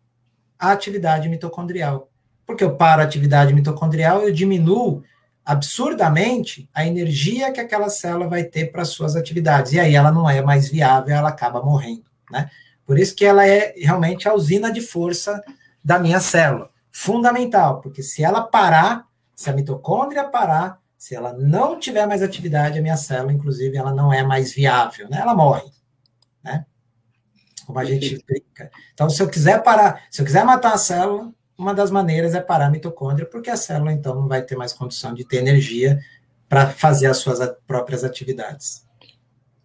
a atividade mitocondrial. Porque eu paro a atividade mitocondrial, eu diminuo absurdamente a energia que aquela célula vai ter para suas atividades. E aí ela não é mais viável, ela acaba morrendo, né? Por isso que ela é realmente a usina de força da minha célula. Fundamental, porque se ela parar, se a mitocôndria parar, se ela não tiver mais atividade, a minha célula, inclusive, ela não é mais viável, né? Ela morre, né? Como a gente explica. Então, se eu quiser parar, se eu quiser matar a célula, uma das maneiras é parar a mitocôndria, porque a célula, então, não vai ter mais condição de ter energia para fazer as suas próprias atividades.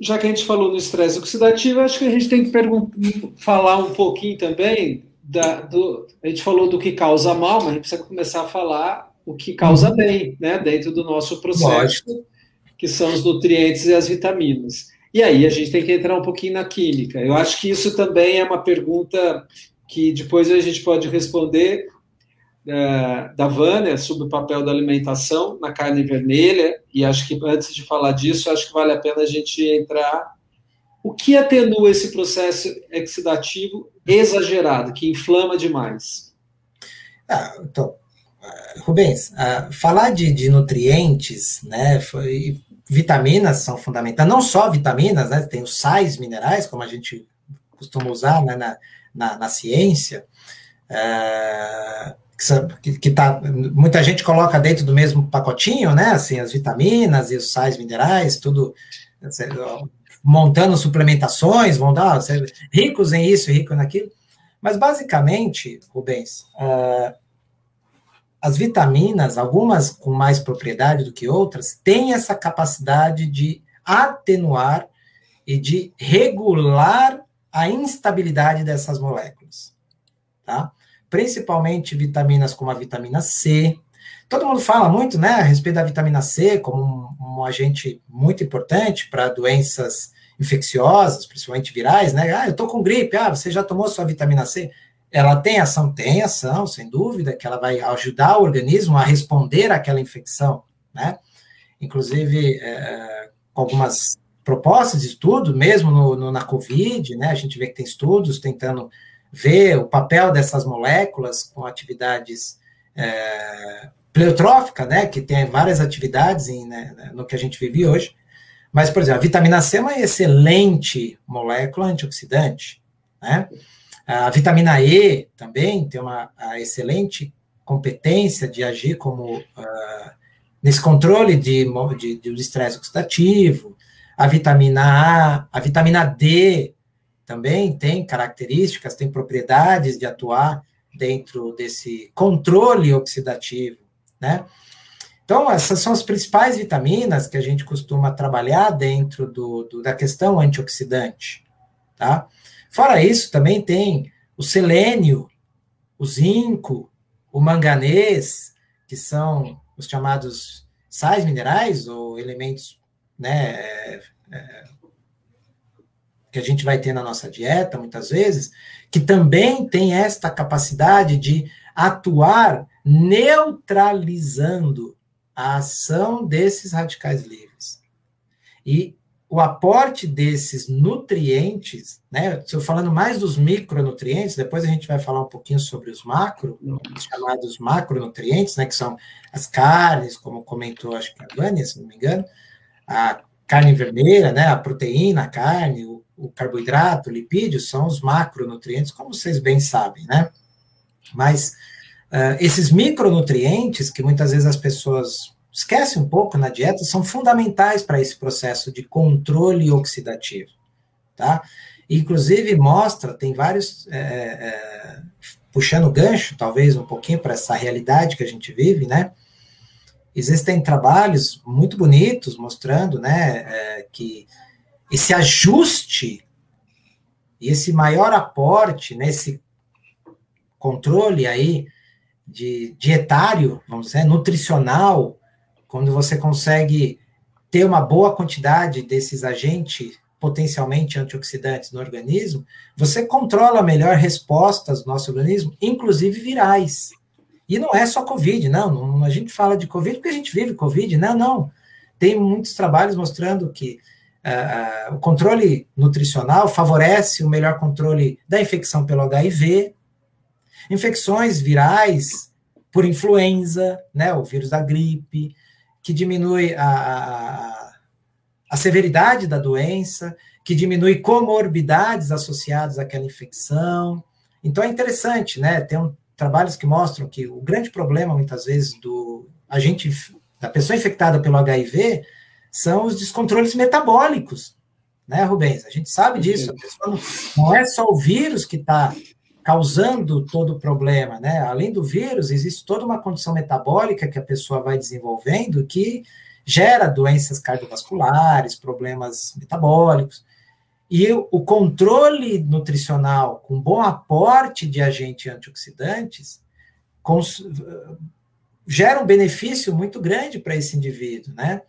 Já que a gente falou no estresse oxidativo, acho que a gente tem que falar um pouquinho também da, do. A gente falou do que causa mal, mas a gente precisa começar a falar o que causa uhum. bem, né, dentro do nosso processo, Lógico. que são os nutrientes e as vitaminas. E aí a gente tem que entrar um pouquinho na química. Eu acho que isso também é uma pergunta que depois a gente pode responder uh, da Vânia sobre o papel da alimentação na carne vermelha, e acho que antes de falar disso, acho que vale a pena a gente entrar. O que atenua esse processo oxidativo exagerado, que inflama demais? Ah, então, Rubens, uh, falar de, de, nutrientes, né, foi, vitaminas são fundamentais, não só vitaminas, né, tem os sais minerais, como a gente costuma usar né, na, na, na ciência, é, que, que tá, muita gente coloca dentro do mesmo pacotinho, né? Assim, as vitaminas e os sais minerais, tudo montando suplementações, vão dar ricos em isso, ricos naquilo. Mas basicamente, Rubens, uh, as vitaminas, algumas com mais propriedade do que outras, têm essa capacidade de atenuar e de regular a instabilidade dessas moléculas, tá? Principalmente vitaminas como a vitamina C. Todo mundo fala muito, né, a respeito da vitamina C como um, um agente muito importante para doenças infecciosas, principalmente virais, né? Ah, eu tô com gripe. Ah, você já tomou sua vitamina C? Ela tem ação? Tem ação, sem dúvida, que ela vai ajudar o organismo a responder àquela infecção, né? Inclusive, é, com algumas propostas de estudo, mesmo no, no, na Covid, né? A gente vê que tem estudos tentando ver o papel dessas moléculas com atividades é, né? Que tem várias atividades em, né, no que a gente vive hoje. Mas, por exemplo, a vitamina C é uma excelente molécula antioxidante, né? A vitamina E também tem uma excelente competência de agir como uh, nesse controle de, de, de estresse oxidativo, a vitamina A, a vitamina D também tem características, tem propriedades de atuar dentro desse controle oxidativo, né? Então, essas são as principais vitaminas que a gente costuma trabalhar dentro do, do, da questão antioxidante, tá? Fora isso, também tem o selênio, o zinco, o manganês, que são os chamados sais minerais ou elementos né, é, é, que a gente vai ter na nossa dieta, muitas vezes, que também tem esta capacidade de atuar neutralizando a ação desses radicais livres. E o aporte desses nutrientes, né? Eu falando mais dos micronutrientes, depois a gente vai falar um pouquinho sobre os macro, os chamados macronutrientes, né? Que são as carnes, como comentou, acho que a Vânia, se não me engano, a carne vermelha, né, a proteína, a carne, o, o carboidrato, o lipídio, são os macronutrientes, como vocês bem sabem, né? Mas uh, esses micronutrientes, que muitas vezes as pessoas esquecem um pouco na dieta, são fundamentais para esse processo de controle oxidativo, tá? Inclusive mostra, tem vários, é, é, puxando gancho, talvez um pouquinho para essa realidade que a gente vive, né? Existem trabalhos muito bonitos mostrando né, é, que esse ajuste e esse maior aporte nesse controle aí de dietário, vamos dizer, nutricional, quando você consegue ter uma boa quantidade desses agentes potencialmente antioxidantes no organismo, você controla melhor respostas do nosso organismo, inclusive virais. E não é só Covid, não, A gente fala de Covid porque a gente vive Covid. Não, não. Tem muitos trabalhos mostrando que uh, o controle nutricional favorece o melhor controle da infecção pelo HIV, infecções virais por influenza, né, o vírus da gripe, que diminui a, a, a severidade da doença, que diminui comorbidades associadas àquela infecção. Então é interessante, né? Tem um, trabalhos que mostram que o grande problema, muitas vezes, do agente, da pessoa infectada pelo HIV são os descontroles metabólicos, né, Rubens? A gente sabe disso. Não, não é só o vírus que está causando todo o problema, né? Além do vírus, existe toda uma condição metabólica que a pessoa vai desenvolvendo que gera doenças cardiovasculares, problemas metabólicos. E o controle nutricional com bom aporte de agentes antioxidantes gera um benefício muito grande para esse indivíduo, né?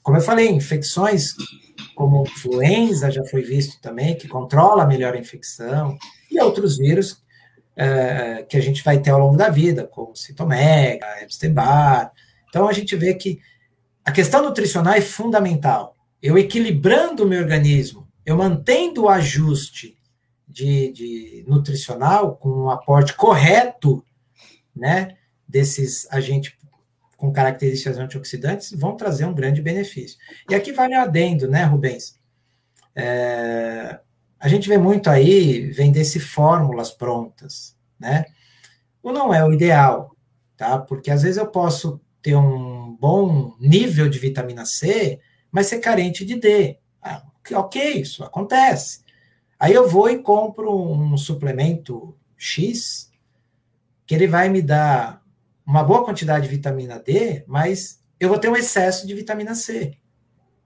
Como eu falei, infecções como influenza já foi visto também, que controla melhor a infecção, e outros vírus é, que a gente vai ter ao longo da vida, como citomega, Epstein-Barr. Então, a gente vê que a questão nutricional é fundamental. Eu equilibrando o meu organismo, eu mantendo o ajuste de, de nutricional com um aporte correto, né, desses agentes com características antioxidantes, vão trazer um grande benefício. E aqui vale adendo, né, Rubens? É, a gente vê muito aí vender-se fórmulas prontas, né? O não é o ideal, tá? Porque às vezes eu posso ter um bom nível de vitamina C, mas ser carente de D. Ah, ok, isso acontece. Aí eu vou e compro um suplemento X, que ele vai me dar uma boa quantidade de vitamina D, mas eu vou ter um excesso de vitamina C.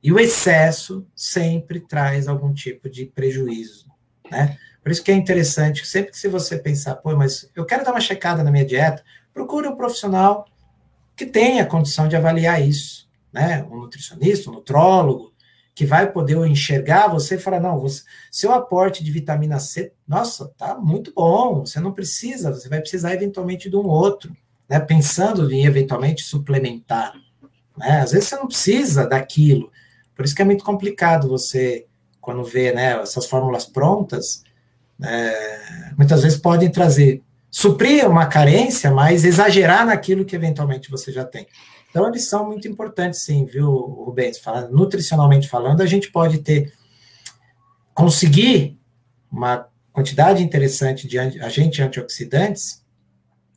E o excesso sempre traz algum tipo de prejuízo, né? Por isso que é interessante, sempre que se você pensar, pô, mas eu quero dar uma checada na minha dieta, procure um profissional que tenha condição de avaliar isso, né? Um nutricionista, um nutrólogo, que vai poder enxergar você e falar, não, você, seu aporte de vitamina C, nossa, tá muito bom, você não precisa, você vai precisar eventualmente de um outro, né? Pensando em eventualmente suplementar, né? Às vezes você não precisa daquilo, por isso que é muito complicado você, quando vê né, essas fórmulas prontas, é, muitas vezes podem trazer, suprir uma carência, mas exagerar naquilo que eventualmente você já tem. Então, eles são muito importantes, sim, viu, Rubens? Falando, nutricionalmente falando, a gente pode ter, conseguir uma quantidade interessante de agentes antioxidantes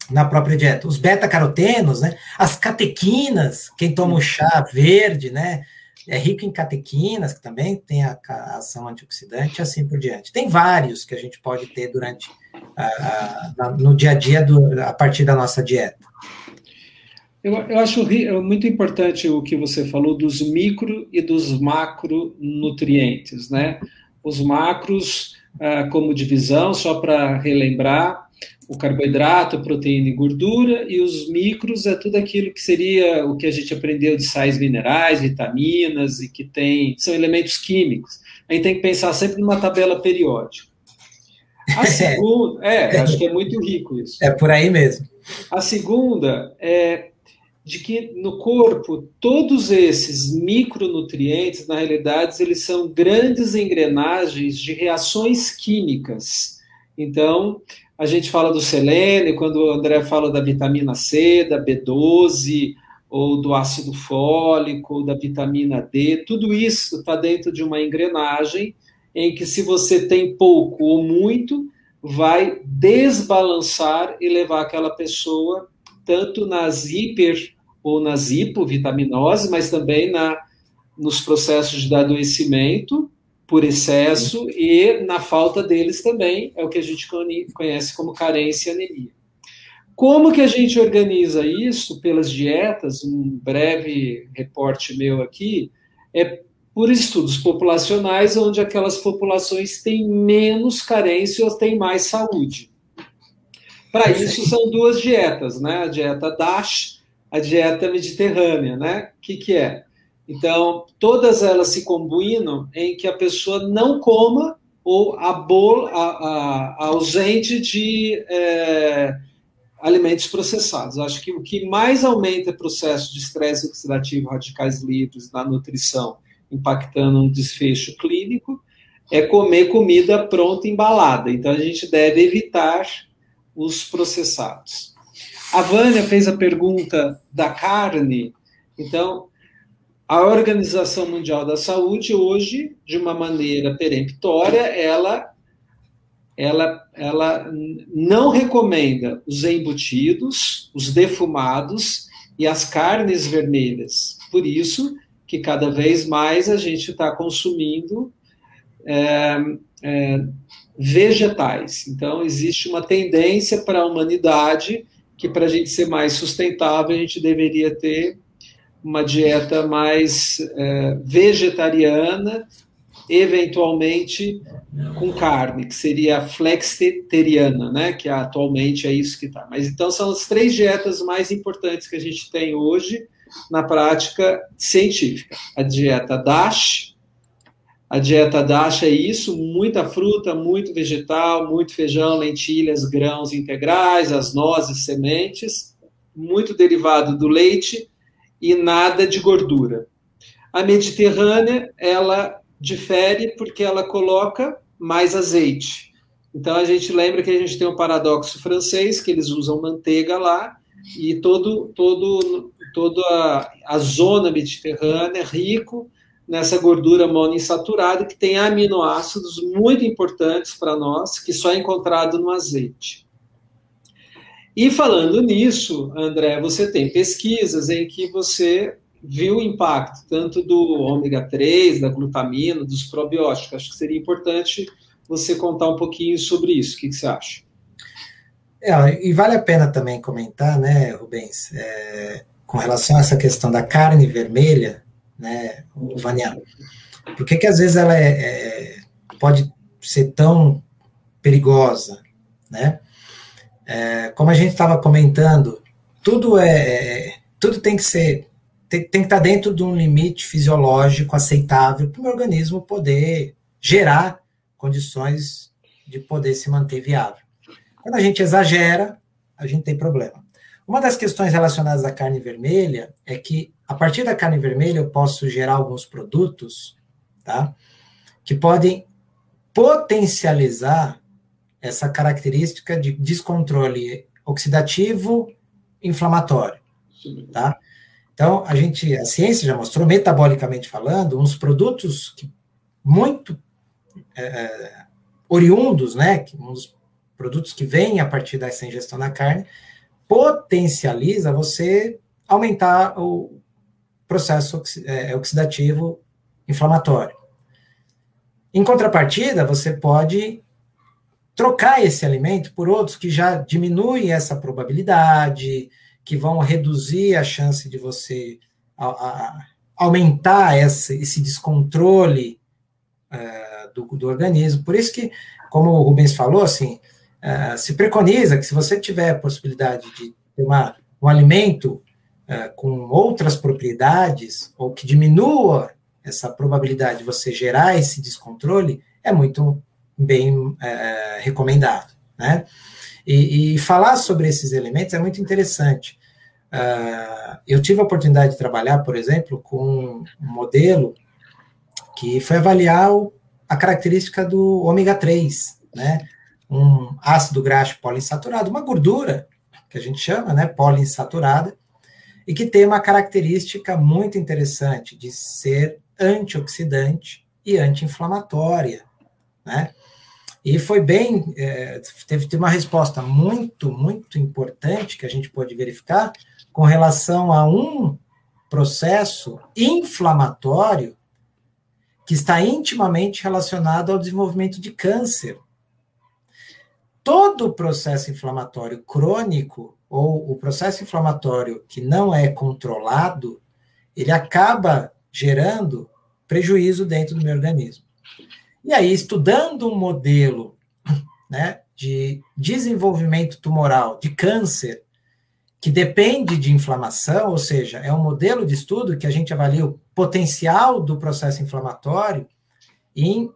na própria dieta. Os beta-carotenos, né? As catequinas, quem toma o chá verde, né? É rico em catequinas, que também tem a, a ação antioxidante, e assim por diante. Tem vários que a gente pode ter durante a, a, no dia a dia do, a partir da nossa dieta. Eu, eu acho muito importante o que você falou dos micro e dos macronutrientes, né? Os macros, ah, como divisão, só para relembrar, o carboidrato, proteína e gordura, e os micros é tudo aquilo que seria o que a gente aprendeu de sais minerais, vitaminas, e que tem, são elementos químicos. A gente tem que pensar sempre numa tabela periódica. A segunda, é, acho que é muito rico isso. É por aí mesmo. A segunda é de que no corpo todos esses micronutrientes, na realidade, eles são grandes engrenagens de reações químicas. Então, a gente fala do selênio, quando o André fala da vitamina C, da B12, ou do ácido fólico, da vitamina D, tudo isso está dentro de uma engrenagem em que, se você tem pouco ou muito, vai desbalançar e levar aquela pessoa tanto nas hiper ou nas hipovitaminose, mas também na, nos processos de adoecimento por excesso e na falta deles também, é o que a gente conhece como carência e anemia. Como que a gente organiza isso pelas dietas? Um breve reporte meu aqui é por estudos populacionais, onde aquelas populações têm menos carência ou têm mais saúde. Para isso são duas dietas, né? A dieta DASH, a dieta mediterrânea, né? O que, que é? Então, todas elas se combinam em que a pessoa não coma ou a, a, a ausente de é, alimentos processados. Acho que o que mais aumenta o processo de estresse oxidativo radicais livres na nutrição, impactando um desfecho clínico, é comer comida pronta embalada. Então a gente deve evitar os processados. A Vânia fez a pergunta da carne. Então, a Organização Mundial da Saúde hoje, de uma maneira peremptória, ela ela, ela não recomenda os embutidos, os defumados e as carnes vermelhas. Por isso que cada vez mais a gente está consumindo é, é, vegetais. Então, existe uma tendência para a humanidade que, para a gente ser mais sustentável, a gente deveria ter uma dieta mais é, vegetariana eventualmente com carne, que seria a flexitariana, né? Que atualmente é isso que está. Mas então são as três dietas mais importantes que a gente tem hoje na prática científica. A dieta DASH, a dieta DASH é isso, muita fruta, muito vegetal, muito feijão, lentilhas, grãos integrais, as nozes, sementes, muito derivado do leite e nada de gordura. A Mediterrânea, ela difere porque ela coloca mais azeite. Então a gente lembra que a gente tem um paradoxo francês que eles usam manteiga lá e todo todo toda a, a zona mediterrânea é rico nessa gordura monoinsaturada que tem aminoácidos muito importantes para nós que só é encontrado no azeite. E falando nisso, André, você tem pesquisas em que você viu o impacto tanto do ômega 3, da glutamina, dos probióticos. Acho que seria importante você contar um pouquinho sobre isso. O que, que você acha? É, e vale a pena também comentar, né, Rubens, é, com relação a essa questão da carne vermelha, né, o Vaniano, por que, que às vezes ela é, é, pode ser tão perigosa, né? É, como a gente estava comentando, tudo é, é tudo tem que ser tem, tem que estar dentro de um limite fisiológico aceitável para o organismo poder gerar condições de poder se manter viável. Quando a gente exagera, a gente tem problema. Uma das questões relacionadas à carne vermelha é que, a partir da carne vermelha, eu posso gerar alguns produtos tá, que podem potencializar essa característica de descontrole oxidativo inflamatório. Tá? Então, a gente, a ciência já mostrou, metabolicamente falando, uns produtos que muito é, é oriundos, né, uns produtos que vêm a partir dessa ingestão da carne, potencializa você aumentar o processo é, oxidativo inflamatório. Em contrapartida, você pode trocar esse alimento por outros que já diminuem essa probabilidade, que vão reduzir a chance de você a, a, aumentar essa, esse descontrole uh, do, do, organismo. Por isso que, como o Rubens falou, assim, uh, se preconiza que se você tiver a possibilidade de ter uma, um alimento uh, com outras propriedades, ou que diminua essa probabilidade de você gerar esse descontrole, é muito bem recomendado, né? E, e, falar sobre esses elementos é muito interessante. Uh, eu tive a oportunidade de trabalhar, por exemplo, com um modelo que foi avaliar o, a característica do ômega 3, né? Um ácido graxo poliinsaturado, uma gordura que a gente chama, né, poliinsaturada, e que tem uma característica muito interessante de ser antioxidante e anti-inflamatória, né? E foi bem, é, teve, teve uma resposta muito, muito importante que a gente pode verificar com relação a um processo inflamatório que está intimamente relacionado ao desenvolvimento de câncer. Todo processo inflamatório crônico ou o processo inflamatório que não é controlado, ele acaba gerando prejuízo dentro do meu organismo. E aí, estudando um modelo né, de desenvolvimento tumoral, de câncer, que depende de inflamação, ou seja, é um modelo de estudo que a gente avalia o potencial do processo inflamatório em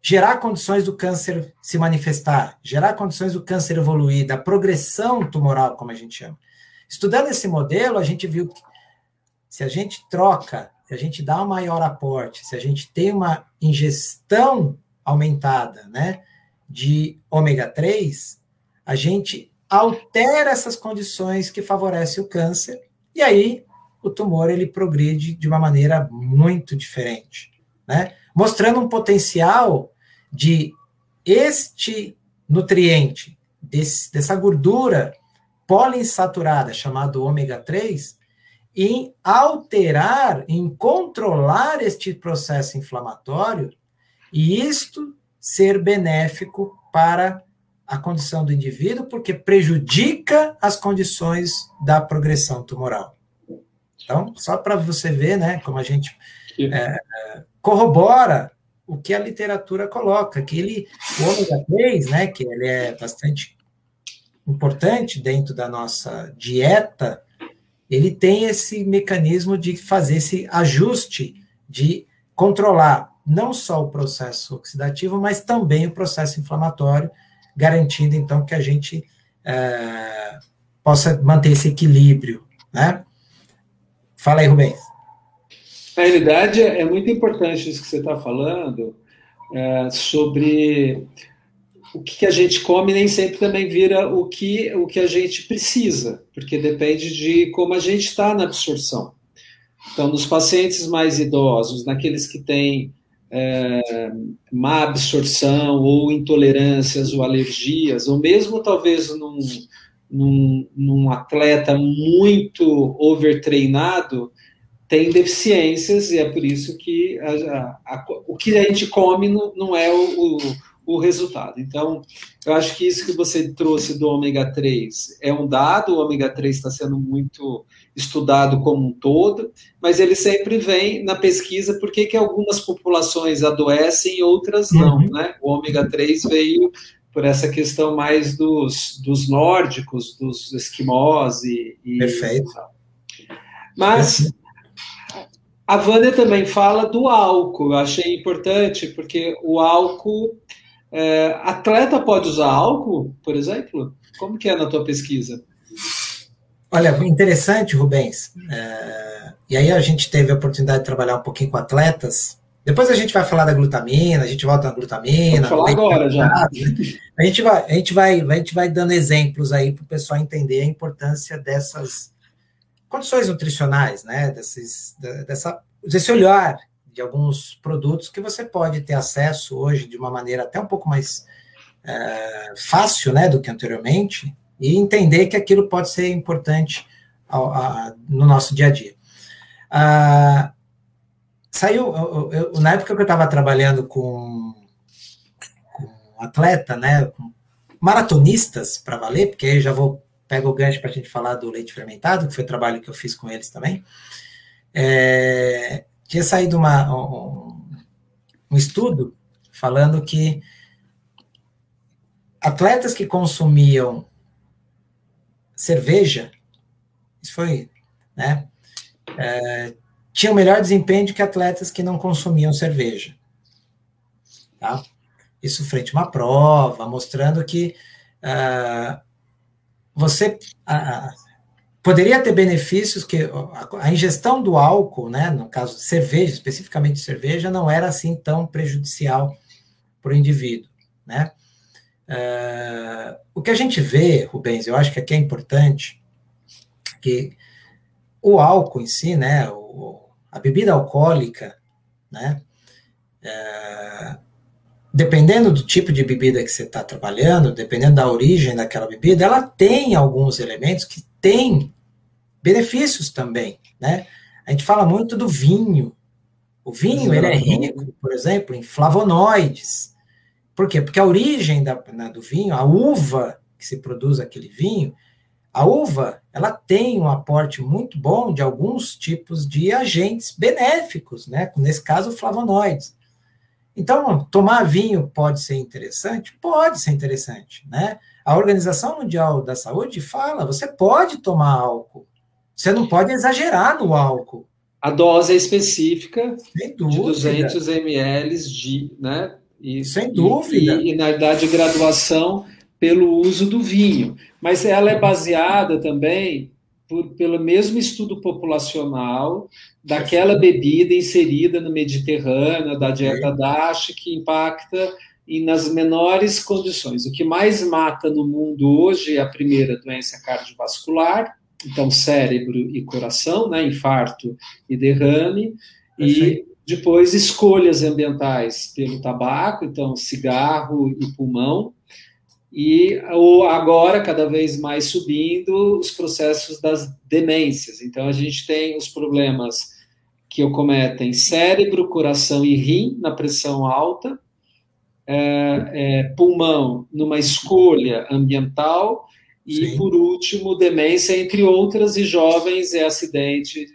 gerar condições do câncer se manifestar, gerar condições do câncer evoluir, da progressão tumoral, como a gente chama. Estudando esse modelo, a gente viu que se a gente troca, se a gente dá um maior aporte, se a gente tem uma ingestão aumentada, né, de ômega 3, a gente altera essas condições que favorecem o câncer, e aí o tumor ele progride de uma maneira muito diferente, né? Mostrando um potencial de este nutriente, desse, dessa gordura poliinsaturada, chamado ômega 3, em alterar, em controlar este processo inflamatório, e isto ser benéfico para a condição do indivíduo, porque prejudica as condições da progressão tumoral. Então, só para você ver, né, como a gente é, corrobora o que a literatura coloca, que ele, o ômega 3, né, que ele é bastante importante dentro da nossa dieta, ele tem esse mecanismo de fazer esse ajuste, de controlar não só o processo oxidativo, mas também o processo inflamatório, garantindo, então, que a gente é, possa manter esse equilíbrio, né? Fala aí, Rubens. Na realidade, é muito importante isso que você está falando é, sobre o que a gente come nem sempre também vira o que, o que a gente precisa, porque depende de como a gente está na absorção. Então, nos pacientes mais idosos, naqueles que têm é, má absorção ou intolerâncias ou alergias, ou mesmo talvez num, num, num atleta muito overtreinado, tem deficiências e é por isso que a, a, a, o que a gente come não, não é o, o, o, resultado. Então, eu acho que isso que você trouxe do ômega 3 é um dado, o ômega 3 está sendo muito estudado como um todo, mas ele sempre vem na pesquisa por que algumas populações adoecem e outras não. Uhum. Né? O ômega 3 veio por essa questão mais dos, dos nórdicos, dos esquimós e. e Perfeito. Mas a Vânia também fala do álcool, eu achei importante, porque o álcool. É, atleta pode usar álcool, por exemplo? Como que é na tua pesquisa? Olha, interessante, Rubens. É, e aí a gente teve a oportunidade de trabalhar um pouquinho com atletas. Depois a gente vai falar da glutamina, a gente volta na glutamina. Vamos falar agora já. A gente vai, a gente vai, a gente vai dando exemplos aí para o pessoal entender a importância dessas condições nutricionais, né? Desses, dessa, desse olhar de alguns produtos que você pode ter acesso hoje de uma maneira até um pouco mais é, fácil, né, do que anteriormente, e entender que aquilo pode ser importante ao, a, no nosso dia a dia. Ah, saiu, eu, eu, na época que eu estava trabalhando com, com atleta, né, com maratonistas para valer, porque aí já vou pega o gancho para a gente falar do leite fermentado, que foi o trabalho que eu fiz com eles também. É, tinha saído uma, um, um estudo falando que atletas que consumiam cerveja, isso foi, né, é, tinham melhor desempenho do que atletas que não consumiam cerveja. Tá? Isso frente a uma prova, mostrando que uh, você poderia ter benefícios que a, ingestão do álcool, né, no caso de cerveja, especificamente cerveja, não era assim tão prejudicial para o indivíduo, né? Uh, o que a gente vê, Rubens, eu acho que aqui é importante que o álcool em si, né, o, a bebida alcoólica, né, uh, dependendo do tipo de bebida que você está trabalhando, dependendo da origem daquela bebida, ela tem alguns elementos que têm benefícios também, né? A gente fala muito do vinho. O vinho, ele é rico, por exemplo, em flavonoides. Por quê? Porque a origem da, na, do vinho, a uva que se produz aquele vinho, a uva, ela tem um aporte muito bom de alguns tipos de agentes benéficos, né? Nesse caso, flavonoides. Então, tomar vinho pode ser interessante? Pode ser interessante, né? A Organização Mundial da Saúde fala, você pode tomar álcool, você não pode exagerar no álcool. A dose é específica de 200 ml de, né? E, Sem dúvida. E, e, na idade de graduação, pelo uso do vinho. Mas ela é baseada também por, pelo mesmo estudo populacional daquela bebida inserida no Mediterrâneo, da dieta DASH, que impacta e nas menores condições. O que mais mata no mundo hoje é a primeira doença cardiovascular, então cérebro e coração, né, infarto e derrame, e depois escolhas ambientais pelo tabaco, então cigarro e pulmão, e agora cada vez mais subindo os processos das demências. Então a gente tem os problemas que acometem cérebro, coração e rim na pressão alta, é, é, pulmão numa escolha ambiental e, Sim. por último, demência, entre outras, e jovens é acidente.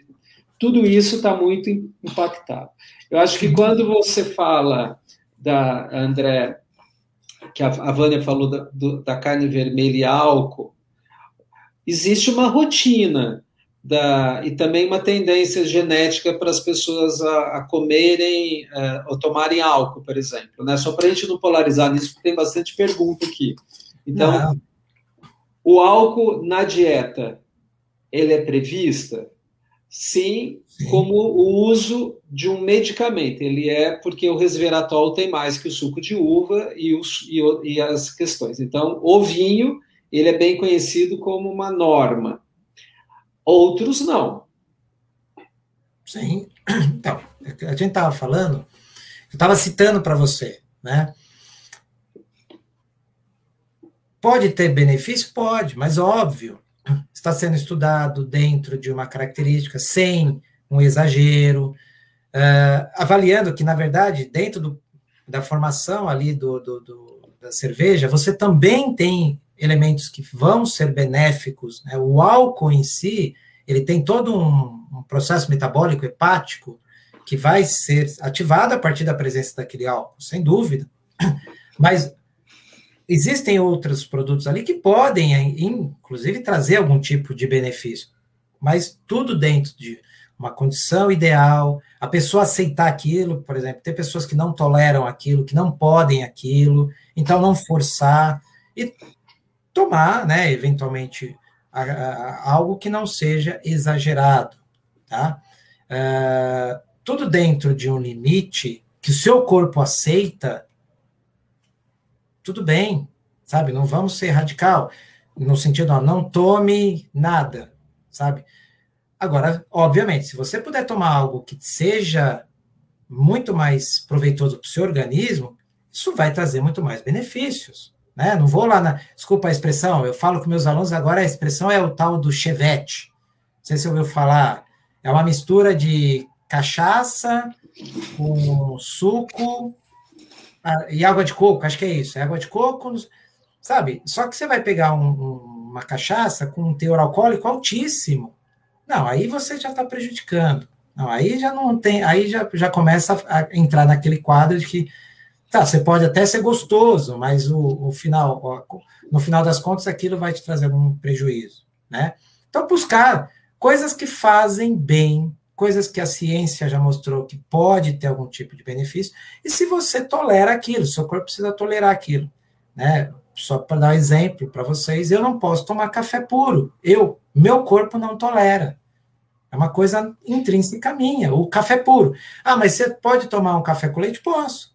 Tudo isso está muito impactado. Eu acho que quando você fala da André, que a, a Vânia falou da, do, da carne vermelha e álcool, existe uma rotina da, e também uma tendência genética para as pessoas a, a comerem uh, ou tomarem álcool, por exemplo. Né? Só para a gente não polarizar nisso, porque tem bastante pergunta aqui. Então, não. O álcool na dieta, ele é prevista? Sim, Sim, como o uso de um medicamento. Ele é porque o resveratrol tem mais que o suco de uva e, os, e, e as questões. Então, o vinho, ele é bem conhecido como uma norma outros não. Sim. Então, a gente estava falando, eu estava citando para você, né? Pode ter benefício? Pode, mas óbvio, está sendo estudado dentro de uma característica, sem um exagero, uh, avaliando que, na verdade, dentro do, da formação ali do, do, do, da cerveja, você também tem elementos que vão ser benéficos. Né? O álcool em si, ele tem todo um, um, processo metabólico hepático que vai ser ativado a partir da presença daquele álcool, sem dúvida. Mas existem outros produtos ali que podem, inclusive, trazer algum tipo de benefício. Mas tudo dentro de uma condição ideal, a pessoa aceitar aquilo, por exemplo, tem pessoas que não toleram aquilo, que não podem aquilo, então não forçar e tomar, né, eventualmente, a, a, algo que não seja exagerado, tá? Uh, tudo dentro de um limite que o seu corpo aceita, tudo bem, sabe? Não vamos ser radical, no sentido, ó, não tome nada, sabe? Agora, obviamente, se você puder tomar algo que seja muito mais proveitoso para o seu organismo, isso vai trazer muito mais benefícios. Né? Não vou lá na. Desculpa a expressão, eu falo com meus alunos agora, a expressão é o tal do chevette. Não sei se ouviu falar. É uma mistura de cachaça com suco ah, e água de coco, acho que é isso. É água de coco, sabe? Só que você vai pegar um, um, uma cachaça com um teor alcoólico altíssimo. Não, aí você já está prejudicando. Não, aí já não tem, aí já, já começa a entrar naquele quadro de que Tá, você pode até ser gostoso, mas o, o final, no final das contas, aquilo vai te trazer algum prejuízo, né? Então, buscar coisas que fazem bem, coisas que a ciência já mostrou que pode ter algum tipo de benefício, e se você tolera aquilo, seu corpo precisa tolerar aquilo, né? Só para dar um exemplo para vocês, eu não posso tomar café puro. Eu, meu corpo não tolera. É uma coisa intrínseca minha, o café puro. Ah, mas você pode tomar um café com leite? Posso.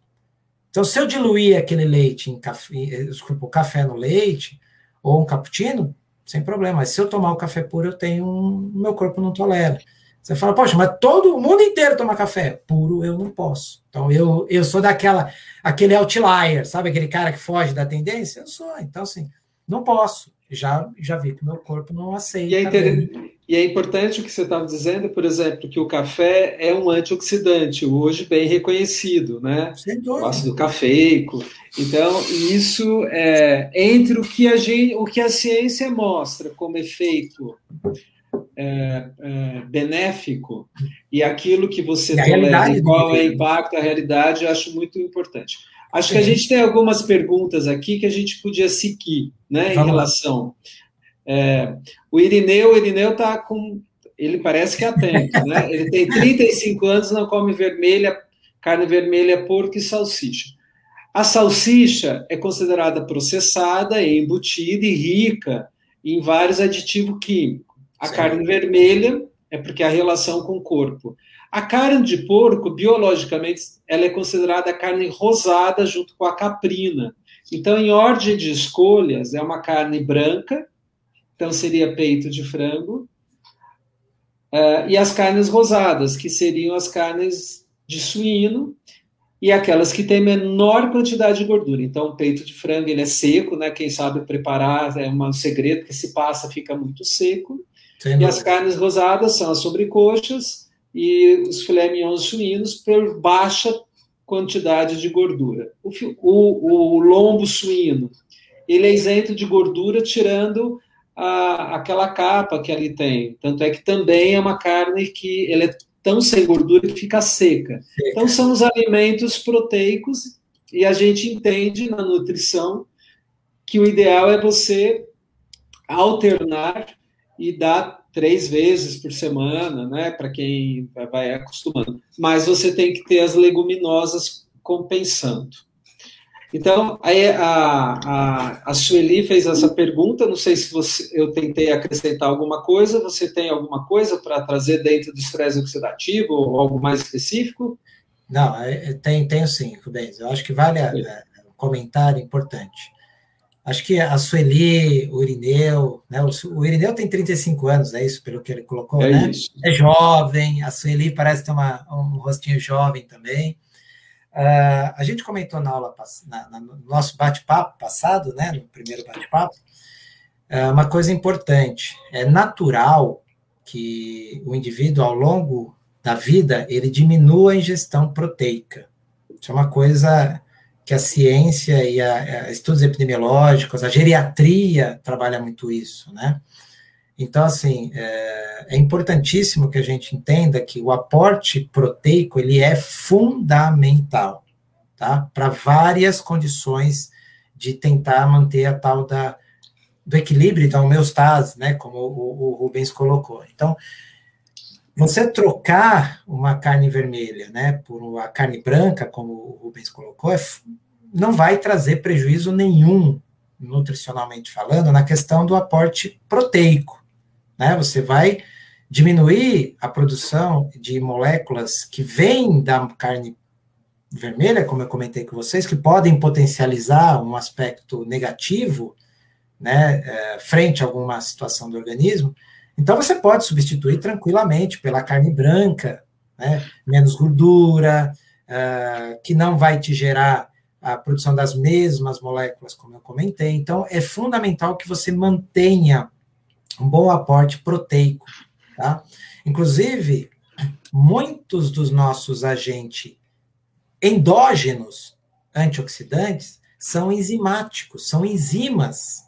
Então, se eu diluir aquele leite em café, eh, desculpa, o café no leite, ou um cappuccino, sem problema. Mas se eu tomar o café puro, eu tenho um. meu corpo não tolera. Você fala, poxa, mas todo o mundo inteiro toma café. Puro eu não posso. Então eu, eu sou daquela, aquele outlier, sabe? Aquele cara que foge da tendência? Eu sou. Então, assim, não posso. Já, já vi que o meu corpo não aceita. E é, inter... e é importante o que você estava dizendo, por exemplo, que o café é um antioxidante, hoje bem reconhecido, né? Sem dúvida. O ácido cafeico. Então, isso é entre o que a, gente, o que a ciência mostra como efeito é, é, benéfico e aquilo que você tolera, qual é o impacto, a realidade, eu acho muito importante. Acho Sim. que a gente tem algumas perguntas aqui que a gente podia seguir, né, em relação. É, o Irineu, o Irineu está com. Ele parece que é atento, né? Ele tem 35 anos, não come vermelha, carne vermelha, porco e salsicha. A salsicha é considerada processada, embutida e rica em vários aditivos químicos. A carne vermelha é porque a relação com o corpo. A carne de porco, biologicamente, ela é considerada carne rosada junto com a caprina. Então, em ordem de escolhas, é uma carne branca, então seria peito de frango, uh, e as carnes rosadas, que seriam as carnes de suíno, e aquelas que têm menor quantidade de gordura. Então, o peito de frango ele é seco, né? Quem sabe preparar é um segredo que se passa fica muito seco. Sim, e as carnes rosadas são as sobrecoxas e os filé mignons suínos por baixa quantidade de gordura. O, o, o lombo suíno ele é isento de gordura, tirando a, aquela capa que ali tem. Tanto é que também é uma carne que ele é tão sem gordura que fica seca. seca. Então, são os alimentos proteicos e a gente entende na nutrição que o ideal é você alternar e dar três vezes por semana, né, para quem vai acostumando. Mas você tem que ter as leguminosas compensando. Então, aí a, a, a Sueli fez essa pergunta, não sei se você, eu tentei acrescentar alguma coisa, você tem alguma coisa para trazer dentro do estresse oxidativo ou algo mais específico? Não, é, é, tem, tenho sim, Rubens, eu acho que vale a, um comentário importante. Acho que a Sueli, o Irineu, né, o, o Irineu tem 35 anos, é isso, pelo que ele colocou, é né? Isso. É jovem, a Sueli parece ter uma, um rostinho jovem também. Uh, a gente comentou na aula, na, na, no nosso bate-papo passado, né, no primeiro bate-papo, uh, uma coisa importante. É natural que o indivíduo, ao longo da vida, ele diminua a ingestão proteica. Isso é uma coisa que a ciência e a, a estudos epidemiológicos, a geriatria trabalha muito isso, né? Então, assim, é, é, importantíssimo que a gente entenda que o aporte proteico ele é fundamental, tá? Para várias condições de tentar manter a tal da, do equilíbrio da homeostase, né? Como o, o Rubens colocou. Então, você trocar uma carne vermelha, né, por uma carne branca, como o Rubens colocou, é, não vai trazer prejuízo nenhum nutricionalmente falando na questão do aporte proteico né? Você vai diminuir a produção de moléculas que vêm da carne vermelha, como eu comentei com vocês, que podem potencializar um aspecto negativo, né, é, frente a alguma situação do organismo. Então você pode substituir tranquilamente pela carne branca, né, menos gordura, é, que não vai te gerar a produção das mesmas moléculas, como eu comentei. Então é fundamental que você mantenha um bom aporte proteico, tá? Inclusive, muitos dos nossos agentes endógenos antioxidantes são enzimáticos, são enzimas.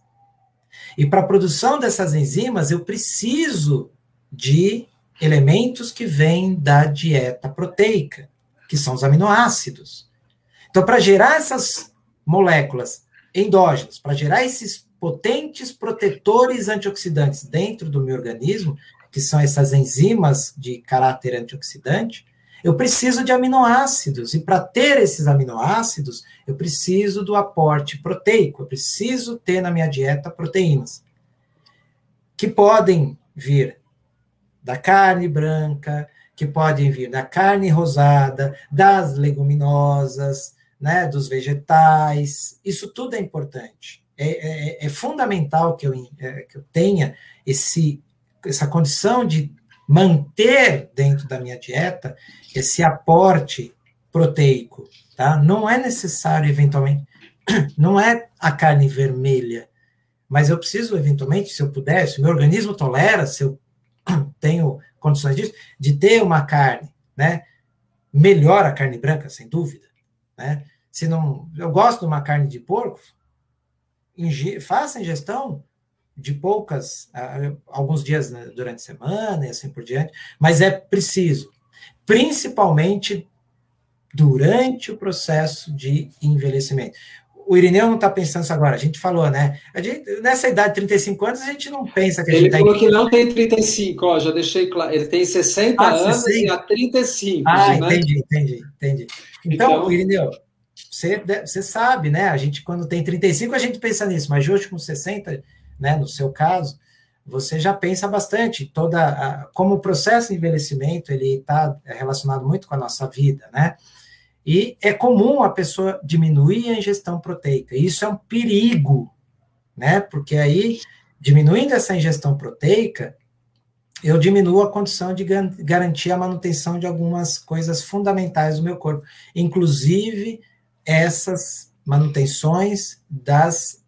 E para a produção dessas enzimas, eu preciso de elementos que vêm da dieta proteica, que são os aminoácidos. Então, para gerar essas moléculas endógenas, para gerar esses potentes protetores antioxidantes dentro do meu organismo, que são essas enzimas de caráter antioxidante, eu preciso de aminoácidos. E para ter esses aminoácidos, eu preciso do aporte proteico, eu preciso ter na minha dieta proteínas, que podem vir da carne branca, que podem vir da carne rosada, das leguminosas, né, dos vegetais. Isso tudo é importante é, é, é fundamental que eu, é, que eu tenha esse, essa condição de manter dentro da minha dieta esse aporte proteico, tá? Não é necessário, eventualmente, não é a carne vermelha, mas eu preciso, eventualmente, se eu puder, se meu organismo tolera, se eu tenho condições disso, de ter uma carne, né? Melhor a carne branca, sem dúvida, né? Se não, eu gosto de uma carne de porco, faça ingestão de poucas, alguns dias né, durante a semana e assim por diante, mas é preciso, principalmente durante o processo de envelhecimento. O Irineu não está pensando isso agora, a gente falou, né? Gente, nessa idade de 35 anos, a gente não pensa que a gente Ele falou tá que não tem 35, ó, já deixei claro. Ele tem 60 ah, anos 60? e há 35. Ah, né? entendi, entendi, entendi. Então, então, Irineu, você, você sabe, né? A gente, quando tem 35, a gente pensa nisso, mas hoje com 60, né, no seu caso, você já pensa bastante. Toda a, como o processo de envelhecimento ele está relacionado muito com a nossa vida, né? E é comum a pessoa diminuir a ingestão proteica. Isso é um perigo, né? Porque aí, diminuindo essa ingestão proteica, eu diminuo a condição de garantir a manutenção de algumas coisas fundamentais do meu corpo, inclusive essas manutenções das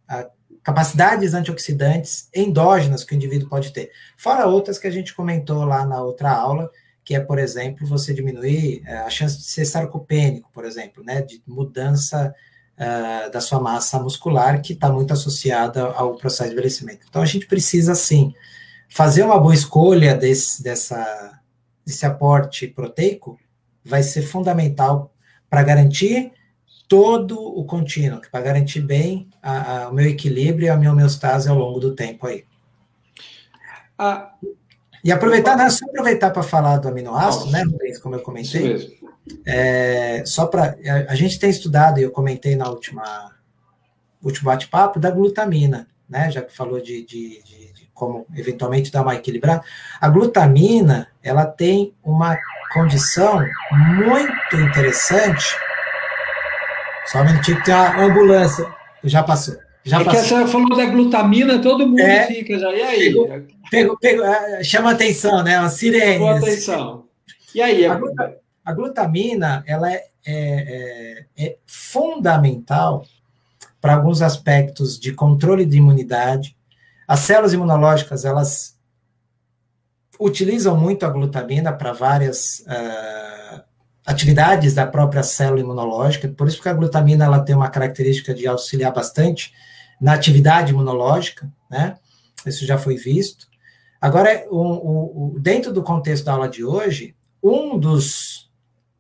capacidades antioxidantes endógenas que o indivíduo pode ter. Fora outras que a gente comentou lá na outra aula, que é, por exemplo, você diminuir é, a chance de ser sarcopênico, por exemplo, né, de mudança uh, da sua massa muscular, que está muito associada ao processo de envelhecimento. Então, a gente precisa, sim, fazer uma boa escolha desse, dessa, desse aporte proteico vai ser fundamental para garantir todo o contínuo, para garantir bem a, a, o meu equilíbrio e a minha homeostase ao longo do tempo aí. Ah, e aproveitar, né, só aproveitar para falar do aminoácido, né, como eu comentei. É, só para a, a, gente tem estudado, e eu comentei na última último bate-papo, da glutamina, né? Já que falou de, de, de, de, como eventualmente dar uma equilibrada. A glutamina, ela tem uma condição muito interessante só um minutinho que tem uma ambulância. Já passou. Já é passou. que a senhora falou da glutamina, todo mundo é, fica já. E aí? Pego, pego, é, chama atenção, né? Uma sirene. Chama atenção. E aí? A, a glutamina, ela é, é, é, é fundamental para alguns aspectos de controle de imunidade. As células imunológicas, elas utilizam muito a glutamina para várias uh, atividades da própria célula imunológica, por isso que a glutamina ela tem uma característica de auxiliar bastante na atividade imunológica, né? Isso já foi visto. Agora, o, o, dentro do contexto da aula de hoje, um dos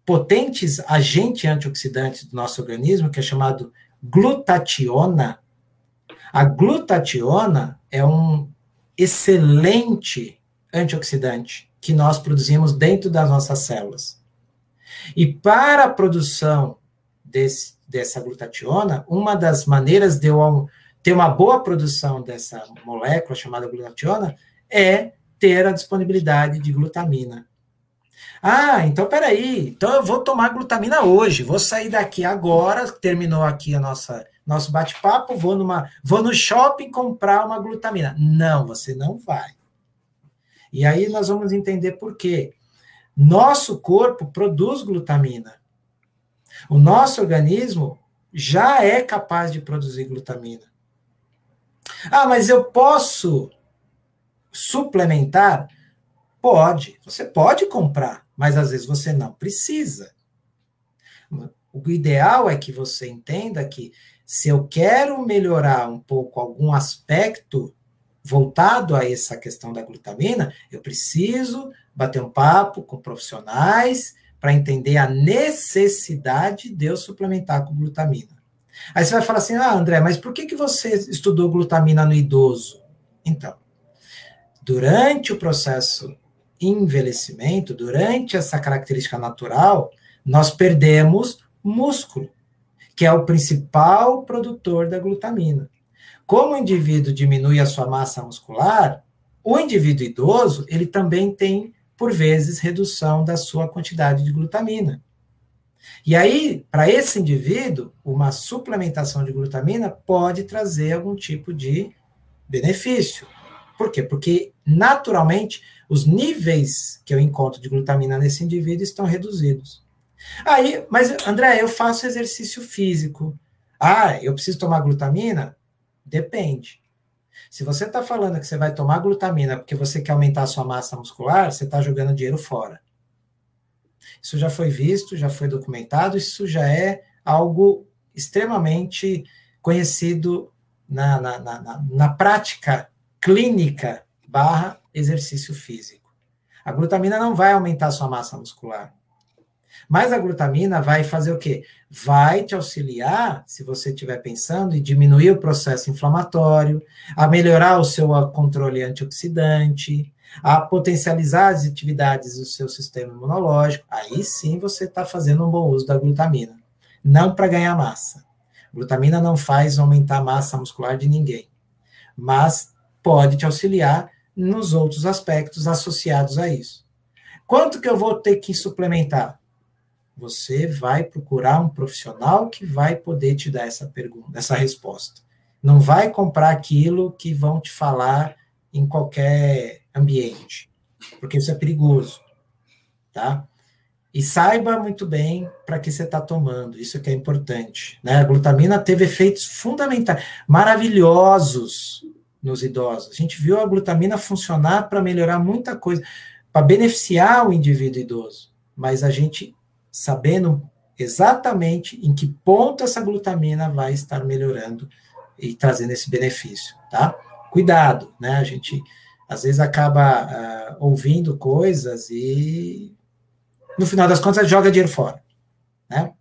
potentes agentes antioxidantes do nosso organismo, que é chamado glutationa, a glutationa é um excelente antioxidante que nós produzimos dentro das nossas células. E para a produção desse, dessa glutationa, uma das maneiras de eu ter uma boa produção dessa molécula chamada glutationa é ter a disponibilidade de glutamina. Ah, então peraí, então eu vou tomar glutamina hoje, vou sair daqui agora, terminou aqui a nossa nosso bate-papo, vou numa vou no shopping comprar uma glutamina. Não, você não vai. E aí nós vamos entender por quê. Nosso corpo produz glutamina. O nosso organismo já é capaz de produzir glutamina. Ah, mas eu posso suplementar? Pode. Você pode comprar, mas às vezes você não precisa. O ideal é que você entenda que se eu quero melhorar um pouco algum aspecto voltado a essa questão da glutamina, eu preciso bater um papo com profissionais para entender a necessidade de eu suplementar com glutamina. Aí você vai falar assim, ah, André, mas por que, que você estudou glutamina no idoso? Então, durante o processo envelhecimento, durante essa característica natural, nós perdemos músculo, que é o principal produtor da glutamina. Como o indivíduo diminui a sua massa muscular, o indivíduo idoso, ele também tem por vezes redução da sua quantidade de glutamina. E aí, para esse indivíduo, uma suplementação de glutamina pode trazer algum tipo de benefício. Por quê? Porque, naturalmente, os níveis que eu encontro de glutamina nesse indivíduo estão reduzidos. Aí, mas, André, eu faço exercício físico. Ah, eu preciso tomar glutamina? Depende. Se você está falando que você vai tomar glutamina porque você quer aumentar a sua massa muscular, você está jogando dinheiro fora. Isso já foi visto, já foi documentado, isso já é algo extremamente conhecido na, na, na, na prática clínica barra exercício físico. A glutamina não vai aumentar a sua massa muscular. Mas a glutamina vai fazer o quê? Vai te auxiliar, se você estiver pensando, em diminuir o processo inflamatório, a melhorar o seu controle antioxidante, a potencializar as atividades do seu sistema imunológico. Aí sim você está fazendo um bom uso da glutamina. não para ganhar massa. Glutamina não faz aumentar a massa muscular de ninguém, mas pode te auxiliar nos outros aspectos associados a isso. Quanto que eu vou ter que suplementar? Você vai procurar um profissional que vai poder te dar essa pergunta, essa resposta. Não vai comprar aquilo que vão te falar em qualquer ambiente, porque isso é perigoso, tá? E saiba muito bem para que você está tomando, isso que é importante. Né? A glutamina teve efeitos fundamentais, maravilhosos nos idosos. A gente viu a glutamina funcionar para melhorar muita coisa, para beneficiar o indivíduo idoso. Mas a gente, sabendo exatamente em que ponto essa glutamina vai estar melhorando e trazendo esse benefício, tá? Cuidado, né? A gente às vezes acaba uh, ouvindo coisas e no final das contas joga dinheiro fora, né?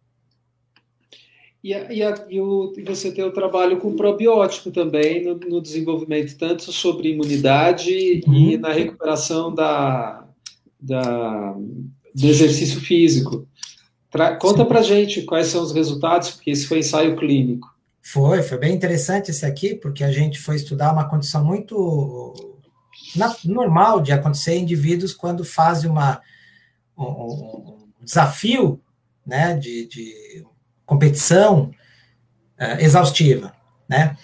E, a, e, a, e, o, e, você tem o trabalho com probiótico também no, no desenvolvimento, tanto sobre imunidade uhum. e na recuperação da, da, do exercício físico. Tra, conta para gente quais são os resultados, porque esse foi ensaio clínico. Foi, foi bem interessante esse aqui, porque a gente foi estudar uma condição muito na, normal de acontecer em indivíduos quando fazem uma, um, um desafio né, de, de competição uh, exaustiva, né?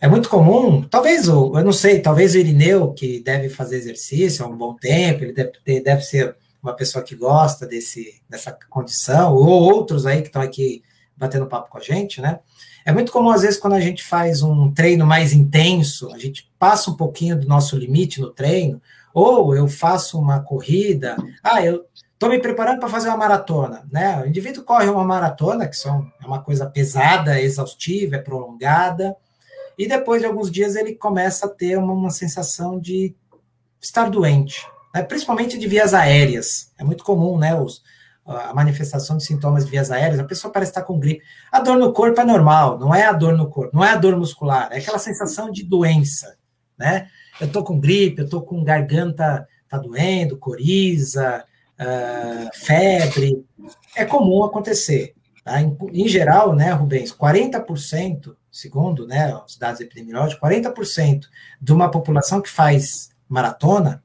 É muito comum, talvez o, eu não sei, talvez o Irineu, que deve fazer exercício há um bom tempo, ele deve, deve ser uma pessoa que gosta desse, dessa condição, ou outros aí que estão aqui batendo papo com a gente, né? É muito comum, às vezes, quando a gente faz um treino mais intenso, a gente passa um pouquinho do nosso limite no treino, ou eu faço uma corrida, ah, eu estou me preparando para fazer uma maratona, né? O indivíduo corre uma maratona, que são, é uma coisa pesada, exaustiva, é prolongada, e depois de alguns dias ele começa a ter uma, uma sensação de estar doente, né? principalmente de vias aéreas. É muito comum, né? Os, a manifestação de sintomas de vias aéreas, a pessoa parece estar com gripe. A dor no corpo é normal, não é a dor no corpo, não é a dor muscular, é aquela sensação de doença, né? Eu tô com gripe, eu tô com garganta tá doendo, coriza, uh, febre. É comum acontecer. Tá? Em, em, geral, né, Rubens, 40%, segundo né, os dados epidemiológicos, 40% de uma população que faz maratona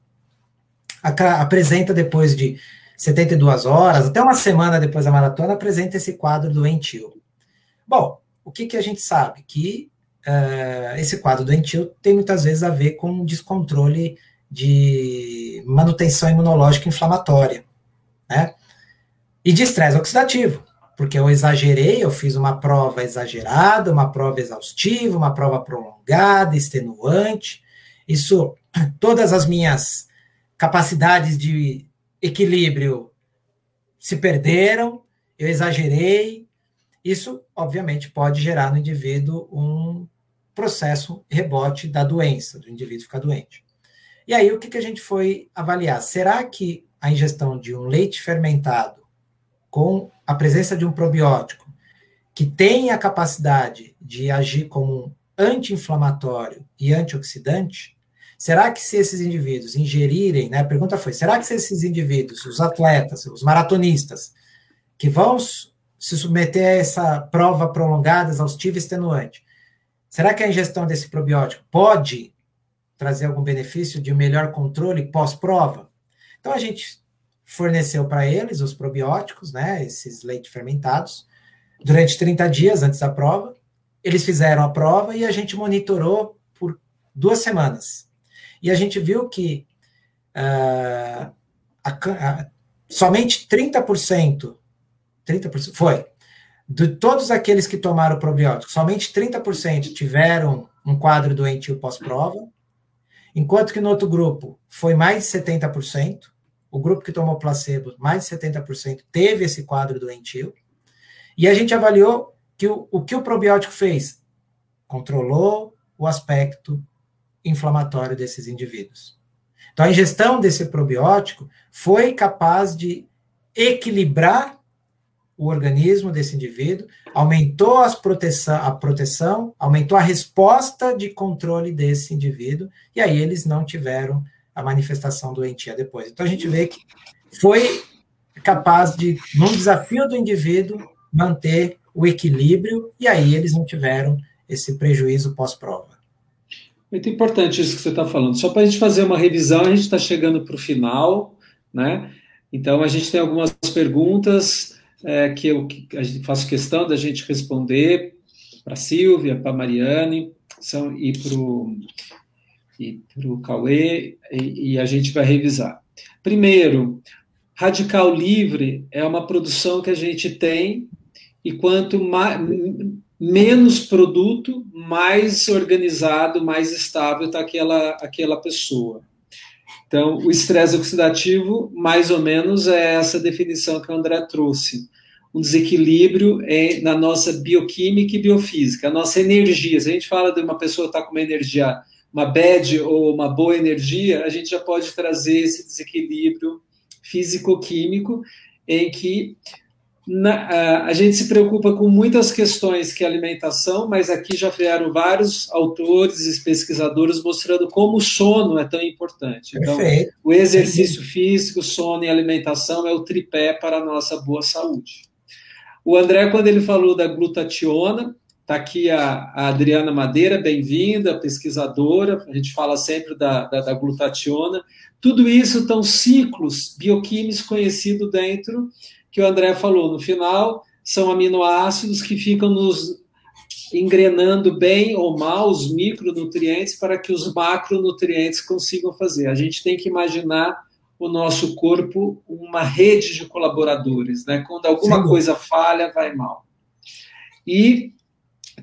apresenta depois de 72 horas, até uma semana depois da maratona, apresenta esse quadro doentio. Bom, o que, que a gente sabe? Que uh, esse quadro doentio tem muitas vezes a ver com descontrole de manutenção imunológica inflamatória, né? E de estresse oxidativo, porque eu exagerei, eu fiz uma prova exagerada, uma prova exaustiva, uma prova prolongada, extenuante. Isso, todas as minhas capacidades de equilíbrio se perderam, eu exagerei. Isso, obviamente, pode gerar no indivíduo um processo rebote da doença, do indivíduo ficar doente. E aí, o que, que a gente foi avaliar? Será que a ingestão de um leite fermentado com a presença de um probiótico que tem a capacidade de agir como um anti-inflamatório e antioxidante, Será que se esses indivíduos ingerirem, né? A pergunta foi: será que se esses indivíduos, os atletas, os maratonistas, que vão se submeter a essa prova prolongada, exaustiva e extenuante, será que a ingestão desse probiótico pode trazer algum benefício de um melhor controle pós-prova? Então a gente forneceu para eles os probióticos, né? Esses leites fermentados, durante 30 dias antes da prova. Eles fizeram a prova e a gente monitorou por duas semanas. E a gente viu que uh, a, a, somente 30%, 30% foi, de todos aqueles que tomaram probiótico, somente 30% tiveram um quadro doentio pós-prova, enquanto que no outro grupo foi mais de 70%, o grupo que tomou placebo, mais de 70% teve esse quadro doentio, e a gente avaliou que o, o que o probiótico fez? Controlou o aspecto inflamatório desses indivíduos. Então, a ingestão desse probiótico foi capaz de equilibrar o organismo desse indivíduo, aumentou proteção, a proteção, aumentou a resposta de controle desse indivíduo, e aí eles não tiveram a manifestação doentia depois. Então, a gente vê que foi capaz de, num desafio do indivíduo, manter o equilíbrio, e aí eles não tiveram esse prejuízo pós-prova. Muito importante isso que você está falando. Só para a gente fazer uma revisão, a gente está chegando para o final, né? Então, a gente tem algumas perguntas é, que eu que faço questão da gente responder para a Silvia, para a Mariane são, e para o Cauê, e, e a gente vai revisar. Primeiro, Radical Livre é uma produção que a gente tem, e quanto mais, menos produto, mais organizado, mais estável está aquela, aquela pessoa. Então, o estresse oxidativo, mais ou menos, é essa definição que o André trouxe. Um desequilíbrio é na nossa bioquímica e biofísica, a nossa energia. Se a gente fala de uma pessoa que está com uma energia, uma bad ou uma boa energia, a gente já pode trazer esse desequilíbrio físico-químico em que na, a gente se preocupa com muitas questões que é alimentação, mas aqui já vieram vários autores e pesquisadores mostrando como o sono é tão importante. Então, Perfeito. o exercício físico, sono e alimentação é o tripé para a nossa boa saúde. O André, quando ele falou da glutationa, está aqui a, a, Adriana Madeira, bem-vinda, pesquisadora, a gente fala sempre da, da, da glutationa. Tudo isso estão ciclos bioquímicos conhecidos dentro que o André falou no final, são aminoácidos que ficam nos engrenando bem ou mal os micronutrientes para que os macronutrientes consigam fazer. A gente tem que imaginar o nosso corpo uma rede de colaboradores, né? Quando alguma Sim. coisa falha, vai mal. E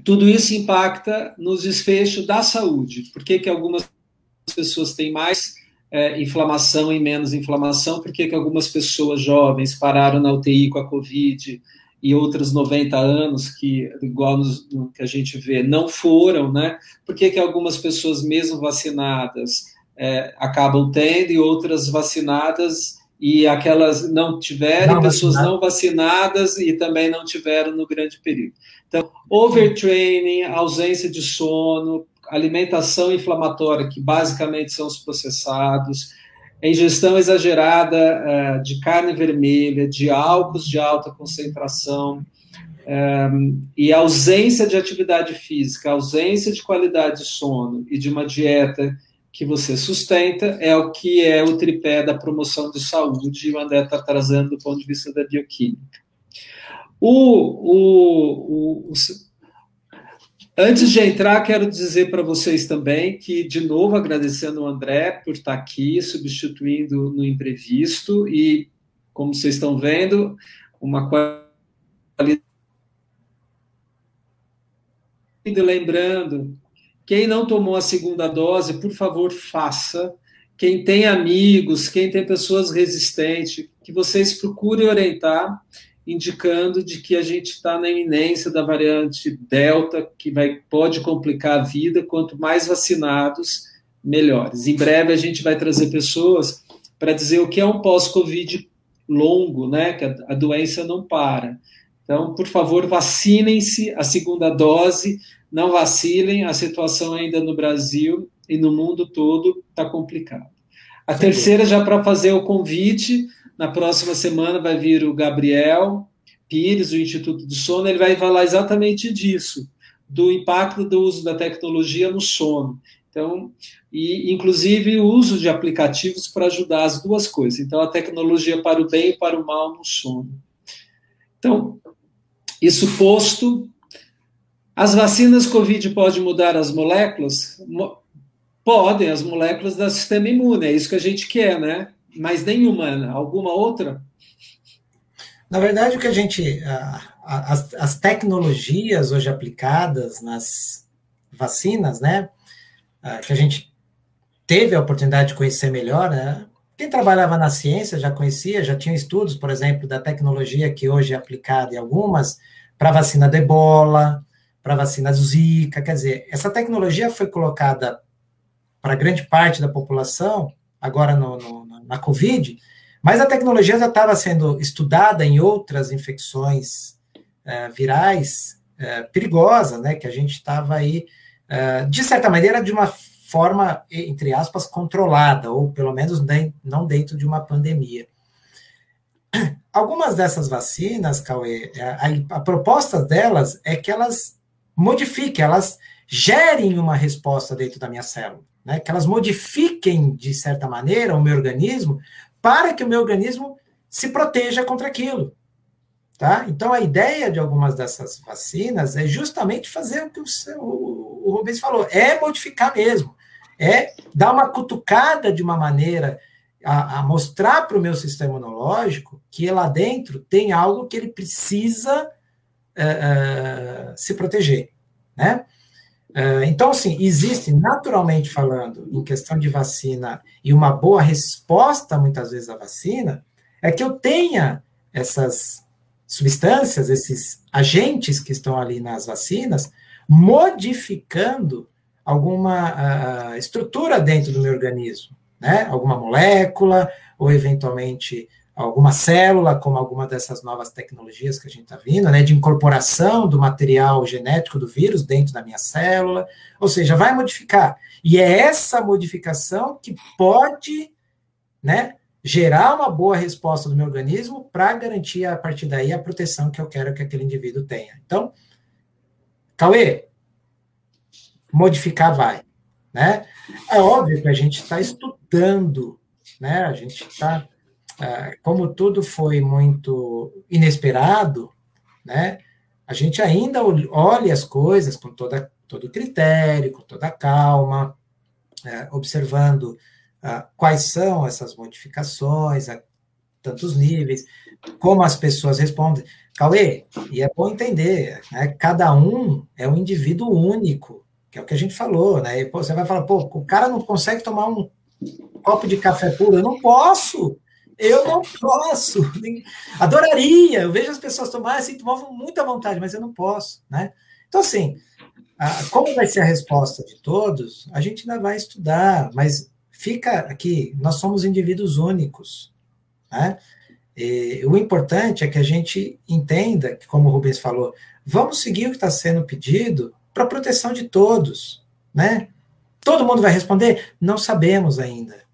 tudo isso impacta nos desfechos da saúde. Por que, que algumas pessoas têm mais é, inflamação e menos inflamação, por que algumas pessoas jovens pararam na UTI com a Covid e outras 90 anos, que igual nos, no que a gente vê, não foram, né? Por que, algumas pessoas, mesmo vacinadas, é, acabam tendo e outras vacinadas e aquelas não tiveram, não pessoas vacinado. não vacinadas e também não tiveram no grande período. Então, overtraining, ausência de sono, alimentação inflamatória, que basicamente são os processados, ingestão exagerada uh, de carne vermelha, de álcools de alta concentração, um, eh, e ausência de atividade física, ausência de qualidade de sono e de uma dieta que você sustenta é o que é o tripé da promoção de saúde e o André está trazendo do ponto de vista da bioquímica. O, o, o, Antes de entrar, quero dizer para vocês também que, de novo, agradecendo o André por estar aqui, substituindo no imprevisto, e, como vocês estão vendo, uma qualidade. Lembrando, quem não tomou a segunda dose, por favor, faça. Quem tem amigos, quem tem pessoas resistentes, que vocês procurem orientar indicando de que a gente está na iminência da variante Delta, que vai, pode complicar a vida, quanto mais vacinados, melhores. Em breve a gente vai trazer pessoas para dizer o que é um pós-Covid longo, né? Que a, a doença não para. Então, por favor, vacinem-se a segunda dose, não vacilem, a situação ainda no Brasil e no mundo todo está complicada. A terceira, já para fazer o convite, na próxima semana vai vir o Gabriel Pires, do Instituto do Sono, ele vai falar exatamente disso, do impacto do uso da tecnologia no sono. Então, e inclusive o uso de aplicativos para ajudar as duas coisas. Então, a tecnologia para o bem e para o mal no sono. Então, isso posto, as vacinas COVID podem mudar as moléculas? Podem, as moléculas do sistema imune, é isso que a gente quer, né? Mas nenhuma. Alguma outra? Na verdade, o que a gente. as, as tecnologias hoje aplicadas nas vacinas, né? que a gente teve a oportunidade de conhecer melhor, né? Quem trabalhava na ciência já conhecia, já tinha estudos, por exemplo, da tecnologia que hoje é aplicada em algumas para vacina de ebola, para vacina do Zika. Quer dizer, essa tecnologia foi colocada para grande parte da população, agora no, no, na Covid, mas a tecnologia já estava sendo estudada em outras infecções uh, virais uh, perigosas, né, que a gente estava aí, uh, de certa maneira, de uma forma, entre aspas, controlada, ou pelo menos nem, não dentro de uma pandemia. algumas dessas vacinas, Cauê, a, a proposta delas é que elas modifiquem, elas gerem uma resposta dentro da minha célula, né? que elas modifiquem, de certa maneira, o meu organismo para que o meu organismo se proteja contra aquilo. Tá? Então, a ideia de algumas dessas vacinas é justamente fazer o que o, o, o Rubens falou, é modificar mesmo, é dar uma cutucada de uma maneira a, a mostrar para o meu sistema imunológico que lá dentro tem algo que ele precisa é, é, se proteger, né? É, então, assim, existe, naturalmente falando, em questão de vacina e uma boa resposta, muitas vezes, à vacina, é que eu tenha essas substâncias, esses agentes que estão ali nas vacinas, modificando alguma uh, estrutura dentro do meu organismo, né? Alguma molécula, ou eventualmente alguma célula, como alguma dessas novas tecnologias que a gente está vendo, né? De incorporação do material genético do vírus dentro da minha célula, ou seja, vai modificar. E é essa modificação que pode, né? gerar uma boa resposta do meu organismo para garantir a partir daí a proteção que eu quero que aquele indivíduo tenha. Então, Cauê, modificar vai, né? É óbvio que a gente está estudando, né? A gente está, como tudo foi muito inesperado, né? A gente ainda olha as coisas com toda todo critério, com toda calma, é, observando ah, quais são essas modificações a tantos níveis, como as pessoas respondem. Cauê, e é bom entender, né? cada um é um indivíduo único, que é o que a gente falou, né? E, pô, você vai falar, pô, o cara não consegue tomar um copo de café puro, eu não posso, eu não posso, adoraria, eu vejo as pessoas tomarem assim, tomavam muita vontade, mas eu não posso, né? Então, assim, como vai ser a resposta de todos, a gente ainda vai estudar, mas fica aqui, nós somos indivíduos únicos, né? E, o importante é que a gente entenda, que, como o Rubens falou, vamos seguir o que está sendo pedido para a proteção de todos, né? Todo mundo vai responder? Não sabemos ainda.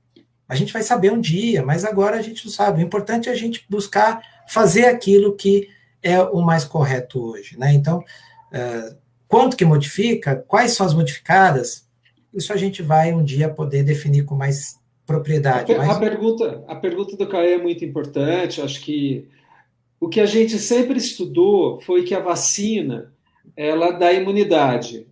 A gente vai saber um dia, mas agora a gente não sabe. O importante é a gente buscar fazer aquilo que é o mais correto hoje, né? Então, uh, quanto que modifica? Quais são as modificadas? Isso a gente vai um dia poder definir com mais propriedade. A, mas... a pergunta, a pergunta do Caio é muito importante. Acho que o que a gente sempre estudou foi que a vacina ela dá imunidade.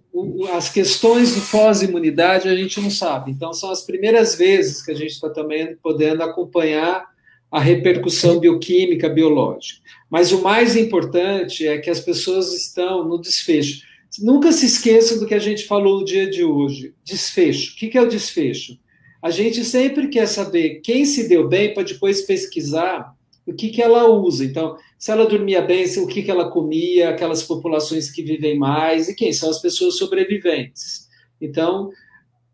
As questões do pós-imunidade a gente não sabe. Então, são as primeiras vezes que a gente está também podendo acompanhar a repercussão bioquímica, biológica. Mas o mais importante é que as pessoas estão no desfecho. Nunca se esqueça do que a gente falou no dia de hoje. Desfecho. O que é o desfecho? A gente sempre quer saber quem se deu bem para depois pesquisar o que, que ela usa. Então, se ela dormia bem, o que, que ela comia, aquelas populações que vivem mais e quem são as pessoas sobreviventes. Então,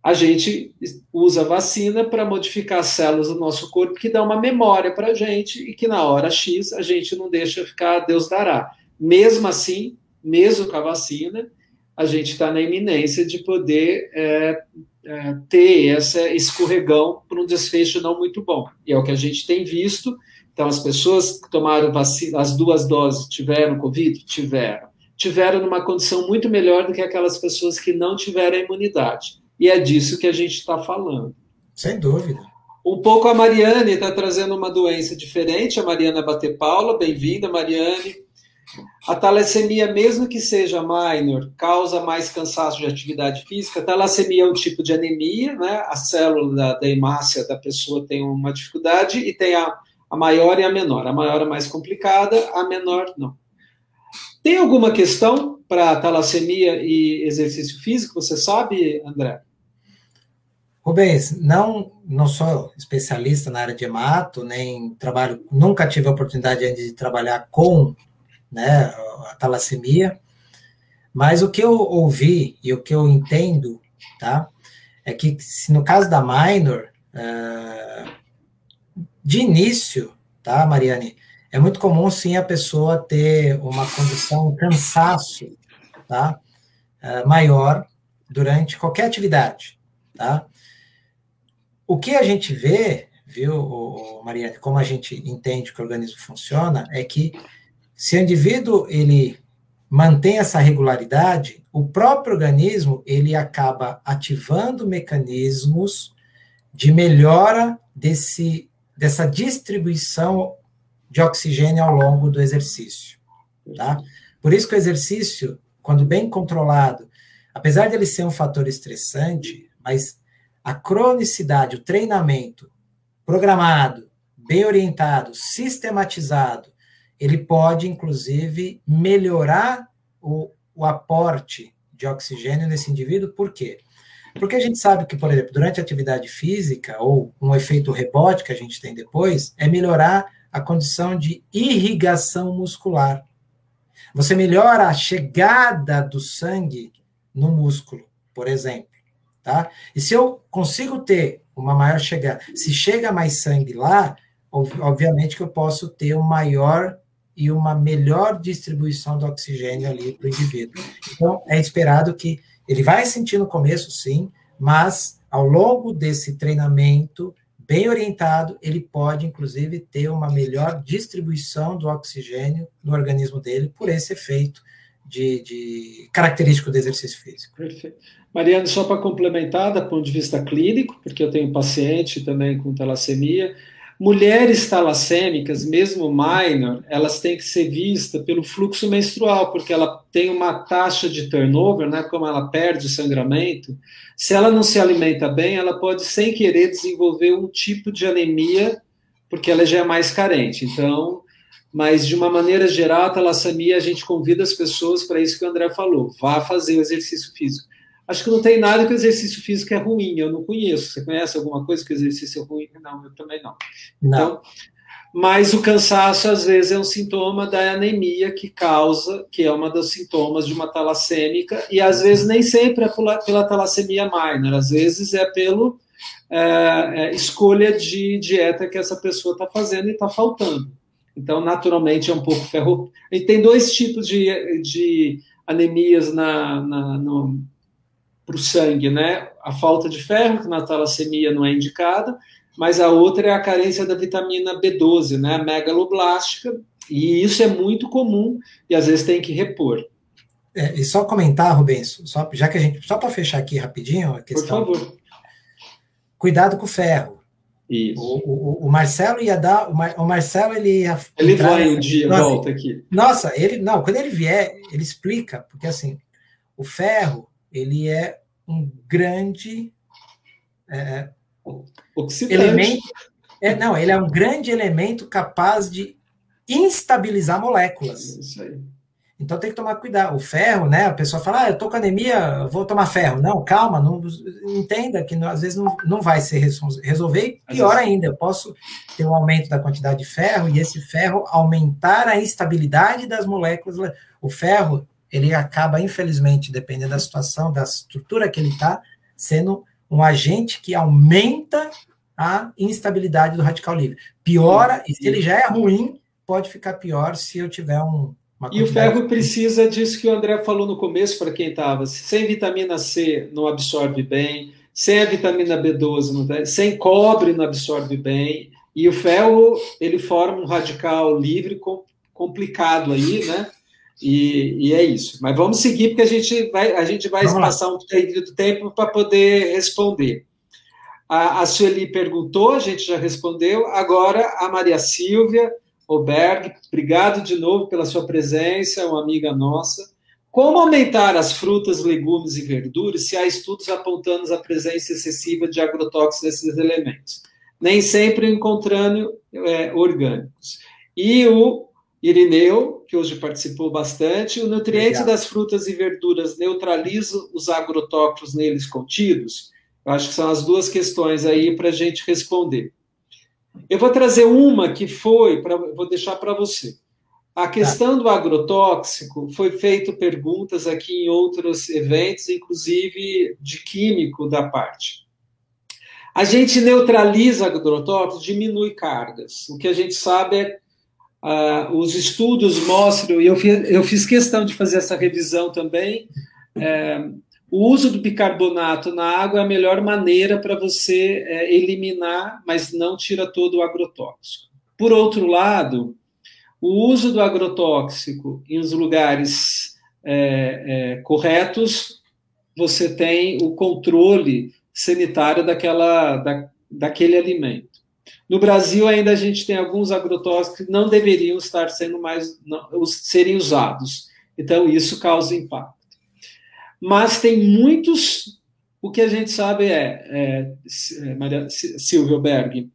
a gente usa vacina para modificar as células do nosso corpo que dá uma memória para a gente e que na hora X a gente não deixa ficar Deus dará. Mesmo assim, mesmo com a vacina, a gente está na iminência de poder é, é, ter essa escorregão para um desfecho não muito bom. E é o que a gente tem visto. Então, as pessoas que tomaram vacina, as duas doses tiveram Covid? Tiveram. Tiveram numa condição muito melhor do que aquelas pessoas que não tiveram a imunidade. E é disso que a gente está falando. Sem dúvida. Um pouco a Mariane está trazendo uma doença diferente, a Mariana Bater Paula, bem-vinda, Mariane. A talassemia, mesmo que seja minor, causa mais cansaço de atividade física. A talassemia é um tipo de anemia, né? A célula da, da hemácia da pessoa tem uma dificuldade e tem a, a maior e a menor. A maior é mais complicada, a menor não. Tem alguma questão para talassemia e exercício físico? Você sabe, André? Rubens, não, não sou especialista na área de hemato, nem trabalho, nunca tive a oportunidade de trabalhar com né, a talassemia. Mas o que eu ouvi e o que eu entendo, tá, é que se no caso da minor, uh, de início, tá, Mariane, é muito comum sim a pessoa ter uma condição, um cansaço, tá, uh, maior durante qualquer atividade, tá. O que a gente vê viu, Mariane, como a gente entende que o organismo funciona, é que se o indivíduo ele mantém essa regularidade, o próprio organismo ele acaba ativando mecanismos de melhora desse, dessa distribuição de oxigênio ao longo do exercício. Tá? Por isso que o exercício, quando bem controlado, apesar de ele ser um fator estressante, mas a cronicidade, o treinamento programado, bem orientado, sistematizado, ele pode, inclusive, melhorar o, o aporte de oxigênio nesse indivíduo, por quê? Porque a gente sabe que, por exemplo, durante a atividade física, ou um efeito rebote que a gente tem depois, é melhorar a condição de irrigação muscular. Você melhora a chegada do sangue no músculo, por exemplo. Tá? E se eu consigo ter uma maior chegada, se chega mais sangue lá, obviamente que eu posso ter um maior e uma melhor distribuição do oxigênio ali para o indivíduo. Então, é esperado que ele vai sentir no começo, sim, mas ao longo desse treinamento bem orientado, ele pode, inclusive, ter uma melhor distribuição do oxigênio no organismo dele por esse efeito de, de característico do exercício físico. Perfeito. Mariana, só para complementar, do ponto de vista clínico, porque eu tenho paciente também com talassemia, Mulheres talassêmicas, mesmo minor, elas têm que ser vistas pelo fluxo menstrual, porque ela tem uma taxa de turnover, né, como ela perde o sangramento. Se ela não se alimenta bem, ela pode, sem querer, desenvolver um tipo de anemia, porque ela já é mais carente. Então, mas de uma maneira geral, a talassemia, a gente convida as pessoas para isso que o André falou, vá fazer o exercício físico. Acho que não tem nada que o exercício físico é ruim, eu não conheço. Você conhece alguma coisa que o exercício é ruim? Não, eu também não. não. Então, mas o cansaço, às vezes, é um sintoma da anemia que causa, que é uma dos sintomas de uma talassêmica, e às vezes nem sempre é pela, pela talassemia minor, às vezes é pelo é, é, escolha de dieta que essa pessoa está fazendo e está faltando. Então, naturalmente, é um pouco ferro. E tem dois tipos de, de anemias na, na no, para o sangue, né? A falta de ferro, que na talassemia não é indicada, mas a outra é a carência da vitamina B12, né? Megaloblástica, e isso é muito comum e às vezes tem que repor. É, e só comentar, Rubens, só, já que a gente, só para fechar aqui rapidinho a questão. Por favor. Cuidado com o ferro. Isso. O, o, o, Marcelo ia dar. O, Mar, o Marcelo ele ia. Ele vai um dia, nossa, volta aqui. Nossa, ele. Não, quando ele vier, ele explica, porque assim, o ferro ele é um grande é, elemento. É, não, ele é um grande elemento capaz de instabilizar moléculas. Isso aí. Então tem que tomar cuidado. O ferro, né? A pessoa fala, ah, eu tô com anemia, vou tomar ferro. Não, calma, não, entenda que às vezes não, não vai ser resolver. E pior ainda, eu posso ter um aumento da quantidade de ferro e esse ferro aumentar a instabilidade das moléculas. O ferro, ele acaba, infelizmente, dependendo da situação, da estrutura que ele está, sendo um agente que aumenta a instabilidade do radical livre. Piora, e se ele já é ruim, pode ficar pior se eu tiver um. e o ferro precisa disso que o André falou no começo, para quem estava. Sem vitamina C não absorve bem, sem a vitamina B12, não, sem cobre não absorve bem. E o ferro, ele forma um radical livre complicado aí, né? E, e, é isso. Mas vamos seguir, porque a gente vai, a gente vai passar um período tempo para poder responder. A, a Sueli perguntou, a gente já respondeu. Agora, a Maria Silvia Oberg, obrigado de novo pela sua presença, uma amiga nossa. Como aumentar as frutas, legumes e verduras se há estudos apontando a presença excessiva de agrotóxicos nesses elementos? Nem sempre encontrando é, orgânicos. E o Irineu, que hoje participou bastante, o nutriente das frutas e verduras neutraliza os agrotóxicos neles contidos? Eu acho que são as duas questões aí para a gente responder. Eu vou trazer uma que foi, pra, vou deixar para você. A questão tá. do agrotóxico foi feito perguntas aqui em outros eventos, inclusive de químico da parte. A gente neutraliza agrotóxicos, diminui cargas. O que a gente sabe é Uh, os estudos mostram, e eu fiz, eu fiz questão de fazer essa revisão também, é, o uso do bicarbonato na água é a melhor maneira para você é, eliminar, mas não tira todo o agrotóxico. Por outro lado, o uso do agrotóxico em os lugares é, é, corretos, você tem o controle sanitário daquela, da, daquele alimento. No Brasil, ainda a gente tem alguns agrotóxicos que não deveriam estar sendo mais não, serem usados. Então, isso causa impacto. Mas tem muitos. O que a gente sabe é, é, é Maria Silvia Berg,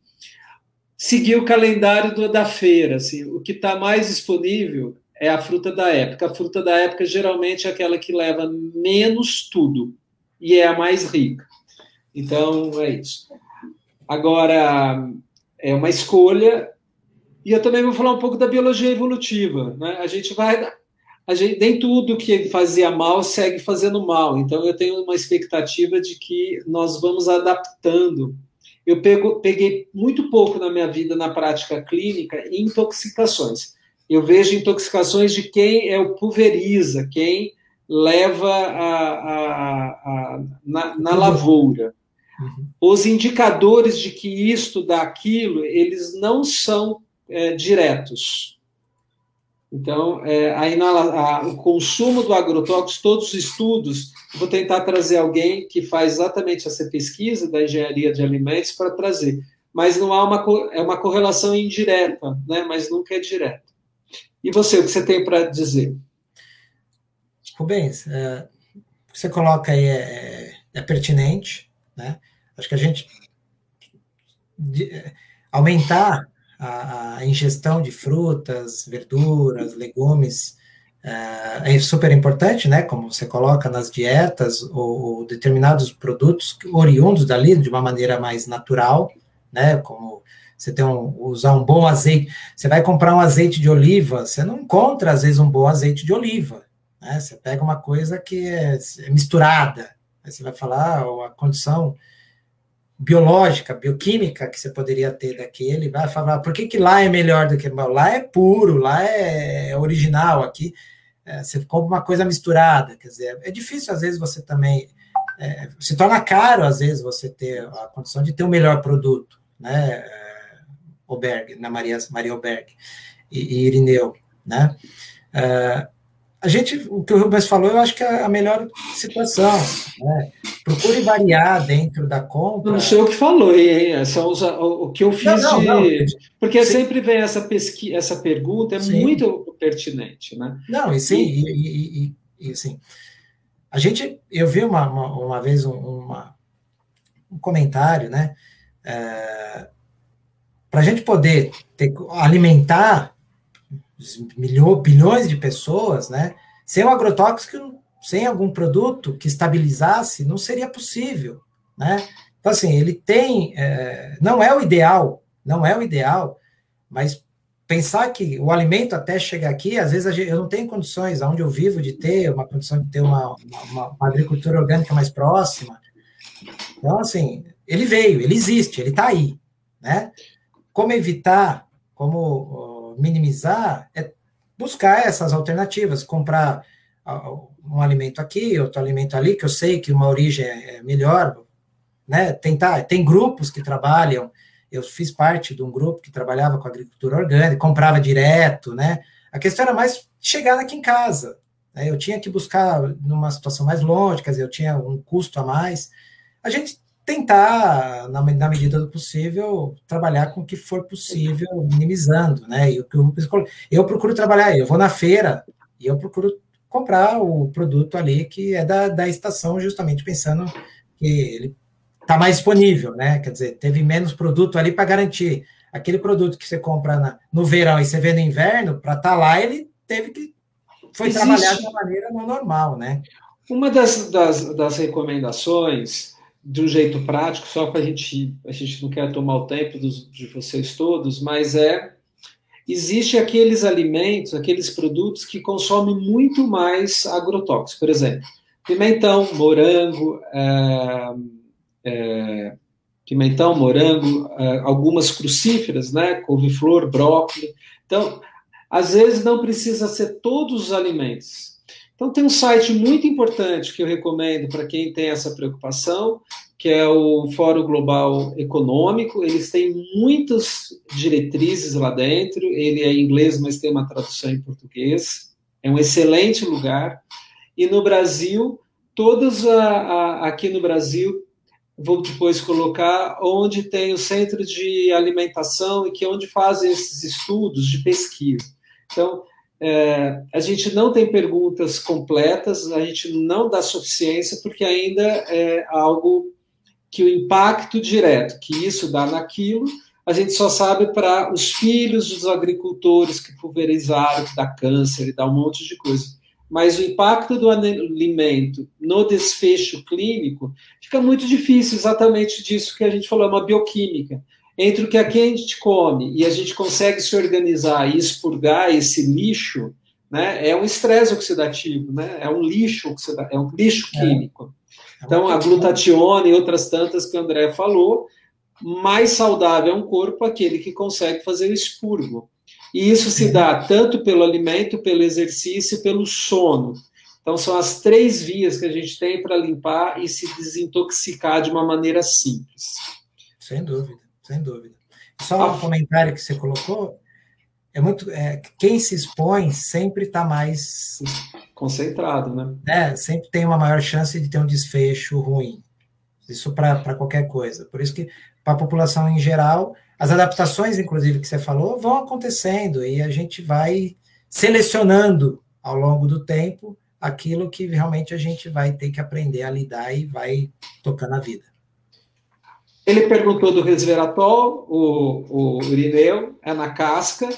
seguir o calendário do, da feira. Assim, o que está mais disponível é a fruta da época. A fruta da época geralmente é aquela que leva menos tudo e é a mais rica. Então, é isso. Agora, é uma escolha. E eu também vou falar um pouco da biologia evolutiva. Né? A gente vai. A gente, nem tudo que fazia mal segue fazendo mal. Então, eu tenho uma expectativa de que nós vamos adaptando. Eu pego, peguei muito pouco na minha vida, na prática clínica, intoxicações. Eu vejo intoxicações de quem é o pulveriza, quem leva a, a, a na, na lavoura. Uhum. Os indicadores de que isto dá aquilo, eles não são é, diretos. Então, é, a a, o consumo do agrotóxico, todos os estudos, vou tentar trazer alguém que faz exatamente essa pesquisa da engenharia de alimentos para trazer. Mas não há uma, é uma correlação indireta, né? mas nunca é direta. E você, o que você tem para dizer? Rubens, é, o que você coloca aí é, é pertinente, né? Acho que a gente de, aumentar a, a, ingestão de frutas, verduras, legumes é, é super importante, né? Como você coloca nas dietas ou, ou, determinados produtos oriundos dali de uma maneira mais natural, né? Como você tem um, usar um bom azeite. Você vai comprar um azeite de oliva, você não encontra às vezes um bom azeite de oliva. Né? Você pega uma coisa que é, é misturada. Aí você vai falar ah, a condição biológica, bioquímica que você poderia ter daquele, vai falar, por que, que lá é melhor do que lá é puro, lá é original, aqui é, você compra uma coisa misturada, quer dizer, é difícil às vezes você também, é, se torna caro às vezes você ter a condição de ter o melhor produto, né, é, Oberg, na Maria, Maria Oberg e, e Irineu, né, é, a gente, o que o Rubens falou, eu acho que é a melhor situação. Né? Procure variar dentro da compra. Não sei o que falou, hein? É só o, o que eu fiz não, não, de. Não. Porque sim. sempre vem essa, pesqui... essa pergunta, é sim. muito pertinente, né? Não, e sim, e, e, e, e assim. A gente, eu vi uma, uma, uma vez um, uma, um comentário, né? É, Para a gente poder ter, alimentar milhões, bilhões de pessoas, né? Sem o agrotóxico, sem algum produto que estabilizasse, não seria possível, né? Então, assim, ele tem, é, não é o ideal, não é o ideal, mas pensar que o alimento até chegar aqui, às vezes eu não tenho condições, onde eu vivo, de ter uma condição de ter uma, uma, uma agricultura orgânica mais próxima. Então, assim, ele veio, ele existe, ele está aí, né? Como evitar, como minimizar é buscar essas alternativas, comprar um alimento aqui, outro alimento ali, que eu sei que uma origem é, é melhor, né? Tentar, tem grupos que trabalham, eu fiz parte de um grupo que trabalhava com agricultura orgânica, comprava direto, né? A questão era mais chegar aqui em casa. Né? Eu tinha que buscar numa situação mais longe, quer dizer, eu tinha um custo a mais. A gente tentar, na, na, medida do possível, trabalhar com o que for possível, minimizando, né? E o que eu, eu procuro trabalhar, eu vou na feira e eu procuro comprar o produto ali que é da, da estação, justamente pensando que ele está mais disponível, né? Quer dizer, teve menos produto ali para garantir. Aquele produto que você compra na, no verão e você vê no inverno, para estar tá lá, ele teve que. Foi Existe. trabalhado de uma maneira não normal, né? Uma das, das, das recomendações de um jeito prático, só para a gente, a gente não quer tomar o tempo dos, de vocês todos, mas é existe aqueles alimentos, aqueles produtos que consomem muito mais agrotóxicos, por exemplo, pimentão, morango, é, é, pimentão, morango, é, algumas crucíferas, né, couve-flor, brócolis. Então, às vezes não precisa ser todos os alimentos. Então, tem um site muito importante que eu recomendo para quem tem essa preocupação, que é o Fórum Global Econômico. Eles têm muitas diretrizes lá dentro. Ele é em inglês, mas tem uma tradução em português. É um excelente lugar. E no Brasil, todos a, a, aqui no Brasil, vou depois colocar onde tem o centro de alimentação e que é onde fazem esses estudos de pesquisa. Então, é, a gente não tem perguntas completas, a gente não dá suficiência, porque ainda é algo que o impacto direto que isso dá naquilo, a gente só sabe para os filhos dos agricultores que pulverizaram, que dá câncer e dá um monte de coisa. Mas o impacto do alimento no desfecho clínico fica muito difícil, exatamente disso que a gente falou, é uma bioquímica. Entre o que a gente come e a gente consegue se organizar e expurgar esse lixo, né, é um estresse oxidativo, né, é um lixo é um lixo é. químico. Então, a glutationa e outras tantas que o André falou, mais saudável é um corpo aquele que consegue fazer o expurgo. E isso se dá tanto pelo alimento, pelo exercício, pelo sono. Então, são as três vias que a gente tem para limpar e se desintoxicar de uma maneira simples. Sem dúvida, sem dúvida. Só um comentário que você colocou, é muito. É, quem se expõe sempre está mais concentrado, né? É, sempre tem uma maior chance de ter um desfecho ruim. Isso para qualquer coisa. Por isso que, para a população em geral, as adaptações, inclusive, que você falou, vão acontecendo e a gente vai selecionando ao longo do tempo aquilo que realmente a gente vai ter que aprender a lidar e vai tocando a vida. Ele perguntou do resveratrol, o, o Irineu, é na casca.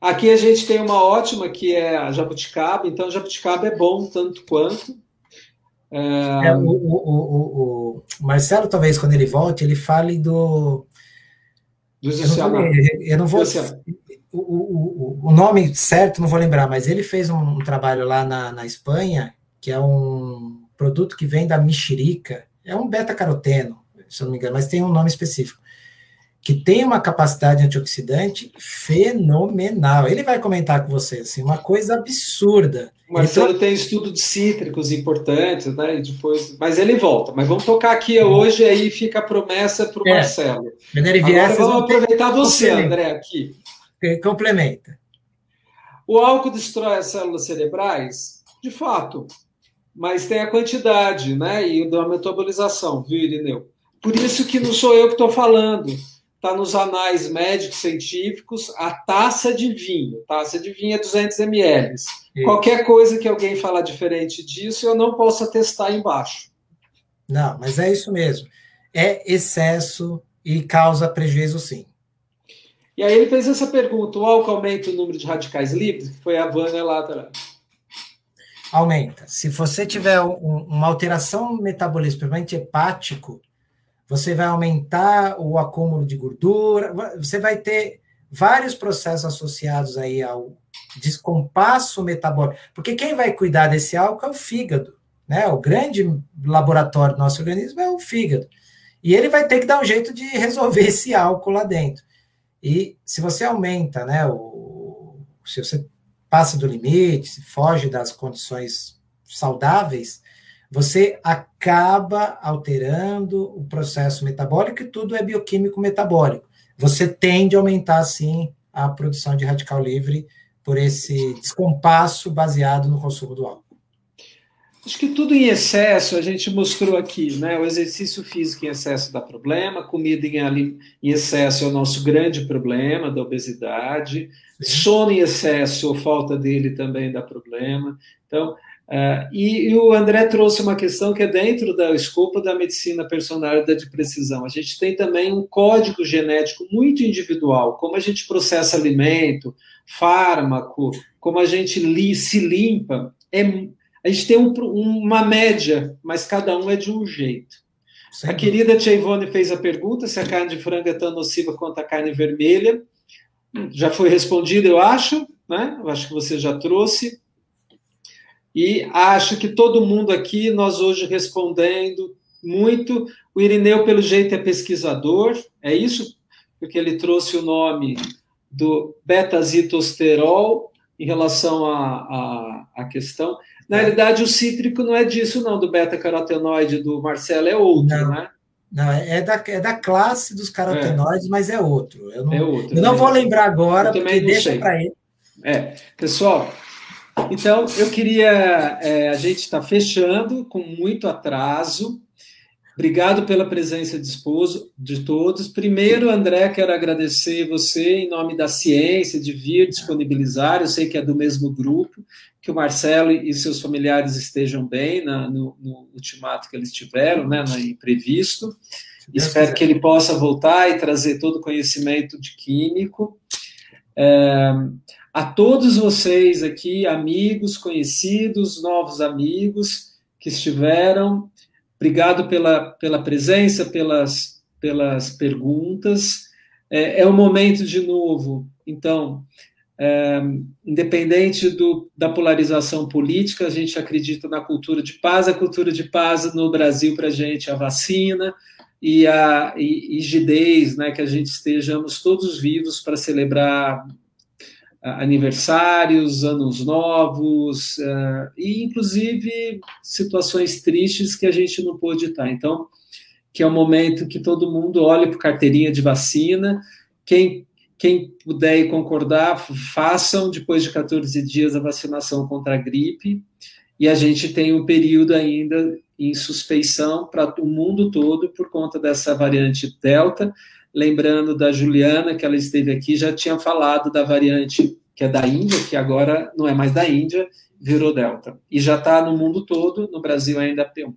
Aqui a gente tem uma ótima que é a jabuticaba, então jabuticaba é bom tanto quanto. É... É, o, o, o, Marcelo, talvez, quando ele volte, ele fale do. Do eu, não vou, eu não vou. O, nome certo não vou lembrar, mas ele fez um, um trabalho lá na, na Espanha, que é um produto que vem da mexerica, é um beta-caroteno, se eu não me engano, mas tem um nome específico que tem uma capacidade antioxidante fenomenal. Ele vai comentar com você, assim, uma coisa absurda. O Marcelo então, tem estudo de cítricos importantes, né? Depois, mas ele volta. Mas vamos tocar aqui hoje, aí fica a promessa para o é. Marcelo. Agora vamos aproveitar você, André, aqui. Complementa. O álcool destrói as células cerebrais? De fato. Mas tem a quantidade, né? E da metabolização, viu, Irineu? Por isso que não sou eu que estou falando está nos anais médicos científicos a taça de vinho. Taça de vinho é 200 ml. Qualquer coisa que alguém falar diferente disso, eu não posso atestar embaixo. Não, mas é isso mesmo. É excesso e causa prejuízo, sim. E aí ele fez essa pergunta: o álcool aumenta o número de radicais livres? Que foi a Vânia lá atrás. Aumenta. Se você tiver um, uma alteração no metabolismo, principalmente hepático, você vai aumentar o acúmulo de gordura, você vai ter vários processos associados aí ao descompasso metabólico, porque quem vai cuidar desse álcool é o fígado, né? O grande laboratório do nosso organismo é o fígado. E ele vai ter que dar um jeito de resolver esse álcool lá dentro. E se você aumenta, né, o, se você passa do limite, se foge das condições saudáveis, você acaba alterando o processo metabólico e tudo é bioquímico metabólico. Você tende a aumentar, sim, a produção de radical livre por esse descompasso baseado no consumo do álcool. Acho que tudo em excesso a gente mostrou aqui, né? O exercício físico em excesso dá problema, comida em, em excesso é o nosso grande problema da obesidade, Sim. sono em excesso ou falta dele também dá problema. Então, Uh, e, e, o André trouxe uma questão que é dentro da escopo da medicina personalizada de precisão. A gente tem também um código genético muito individual, como a gente processa alimento, fármaco, como a gente li, se limpa. É, a gente tem um, uma média, mas cada um é de um jeito. Sim. A querida Tia Ivone fez a pergunta se a carne de frango é tão nociva quanto a carne vermelha. Já foi respondido, eu acho, né? Eu acho que você já trouxe. E acho que todo mundo aqui, nós hoje respondendo muito. O Irineu, pelo jeito, é pesquisador, é isso? Porque ele trouxe o nome do beta-zitosterol em relação à, à, à questão. Na realidade, o cítrico não é disso, não, do beta-carotenoide do Marcelo, é outro, não. né? Não, é, é da, é da classe dos carotenoides, é. mas é outro. Eu não, é outro. Eu não vou lembrar agora, porque deixa para ele. É, pessoal, então eu queria. É, a gente está fechando com muito atraso. Obrigado pela presença de, esposo, de todos. Primeiro, André, quero agradecer você em nome da ciência, de vir disponibilizar. Eu sei que é do mesmo grupo, que o Marcelo e seus familiares estejam bem na, no, no, ultimato que eles tiveram, né, no imprevisto. Espero que ele possa voltar e trazer todo o conhecimento de químico. É, a todos vocês aqui, amigos, conhecidos, novos amigos que estiveram, Obrigado pela, pela presença, pelas, pelas perguntas. É, é um momento de novo, então, é, independente do, da polarização política, a gente acredita na cultura de paz. A cultura de paz no Brasil, para a gente, a vacina e a e né, que a gente estejamos todos vivos para celebrar aniversários, anos novos, uh, e inclusive situações tristes que a gente não pôde estar. Então, que é o momento que todo mundo olhe para carteirinha de vacina. Quem, quem puder concordar, façam depois de 14 dias a vacinação contra a gripe. E a gente tem um período ainda em suspeição para o mundo todo por conta dessa variante Delta lembrando da Juliana, que ela esteve aqui, já tinha falado da variante que é da Índia, que agora não é mais da Índia, virou Delta. E já está no mundo todo, no Brasil ainda é P1.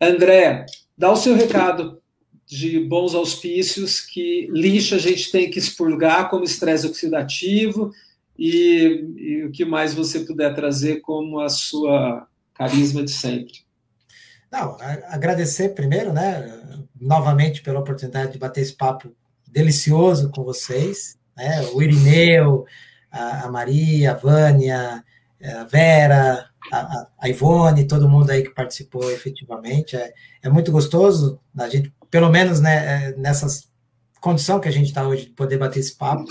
André, dá o seu recado de bons auspícios, que lixo a gente tem que expurgar como estresse oxidativo e, e o que mais você puder trazer como a sua carisma de sempre. Não, agradecer primeiro, né, novamente pela oportunidade de bater esse papo delicioso com vocês, né, o Irineu, a, Maria, a Vânia, a Vera, a, a, Ivone, todo mundo aí que participou efetivamente, é, é muito gostoso a gente, pelo menos né, é, nessas condição que a gente está hoje, de poder bater esse papo.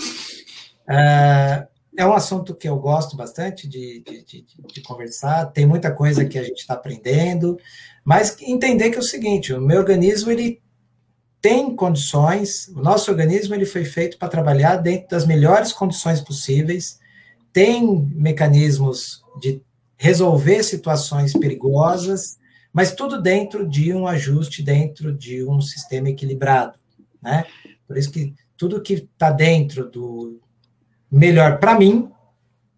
Uh, é um assunto que eu gosto bastante de, de, de, de conversar, tem muita coisa que a gente está aprendendo, mas entender que é o seguinte, o meu organismo, ele tem condições, o nosso organismo ele foi feito para trabalhar dentro das melhores condições possíveis, tem mecanismos de resolver situações perigosas, mas tudo dentro de um ajuste, dentro de um sistema equilibrado, né? Por isso que tudo que está dentro do melhor para mim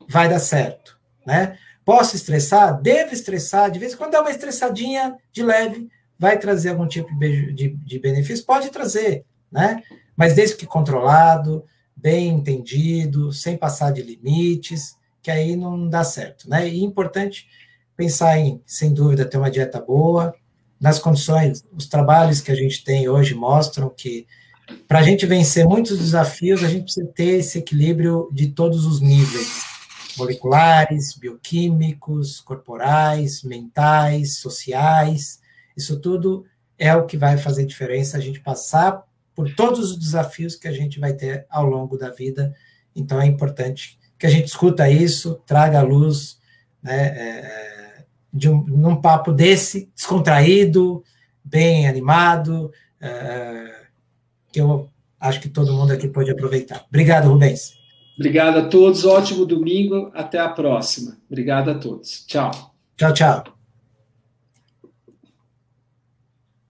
vai dar certo, né? Posso estressar? Devo estressar. De vez em quando dá uma estressadinha de leve, vai trazer algum tipo de, de, de benefício? Pode trazer, né? Mas desde que controlado, bem entendido, sem passar de limites, que aí não dá certo, né? E importante pensar em, sem dúvida, ter uma dieta boa, nas condições, os trabalhos que a gente tem hoje mostram que para a gente vencer muitos desafios, a gente precisa ter esse equilíbrio de todos os níveis, moleculares, bioquímicos, corporais, mentais, sociais. Isso tudo é o que vai fazer diferença a gente passar por todos os desafios que a gente vai ter ao longo da vida. Então é importante que a gente escuta isso, traga a luz, né, é, de um, num papo desse, descontraído, bem animado, é, que eu acho que todo mundo aqui pode aproveitar. Obrigado, Rubens. Obrigado a todos, ótimo domingo, até a próxima. Obrigado a todos. Tchau. Tchau, tchau.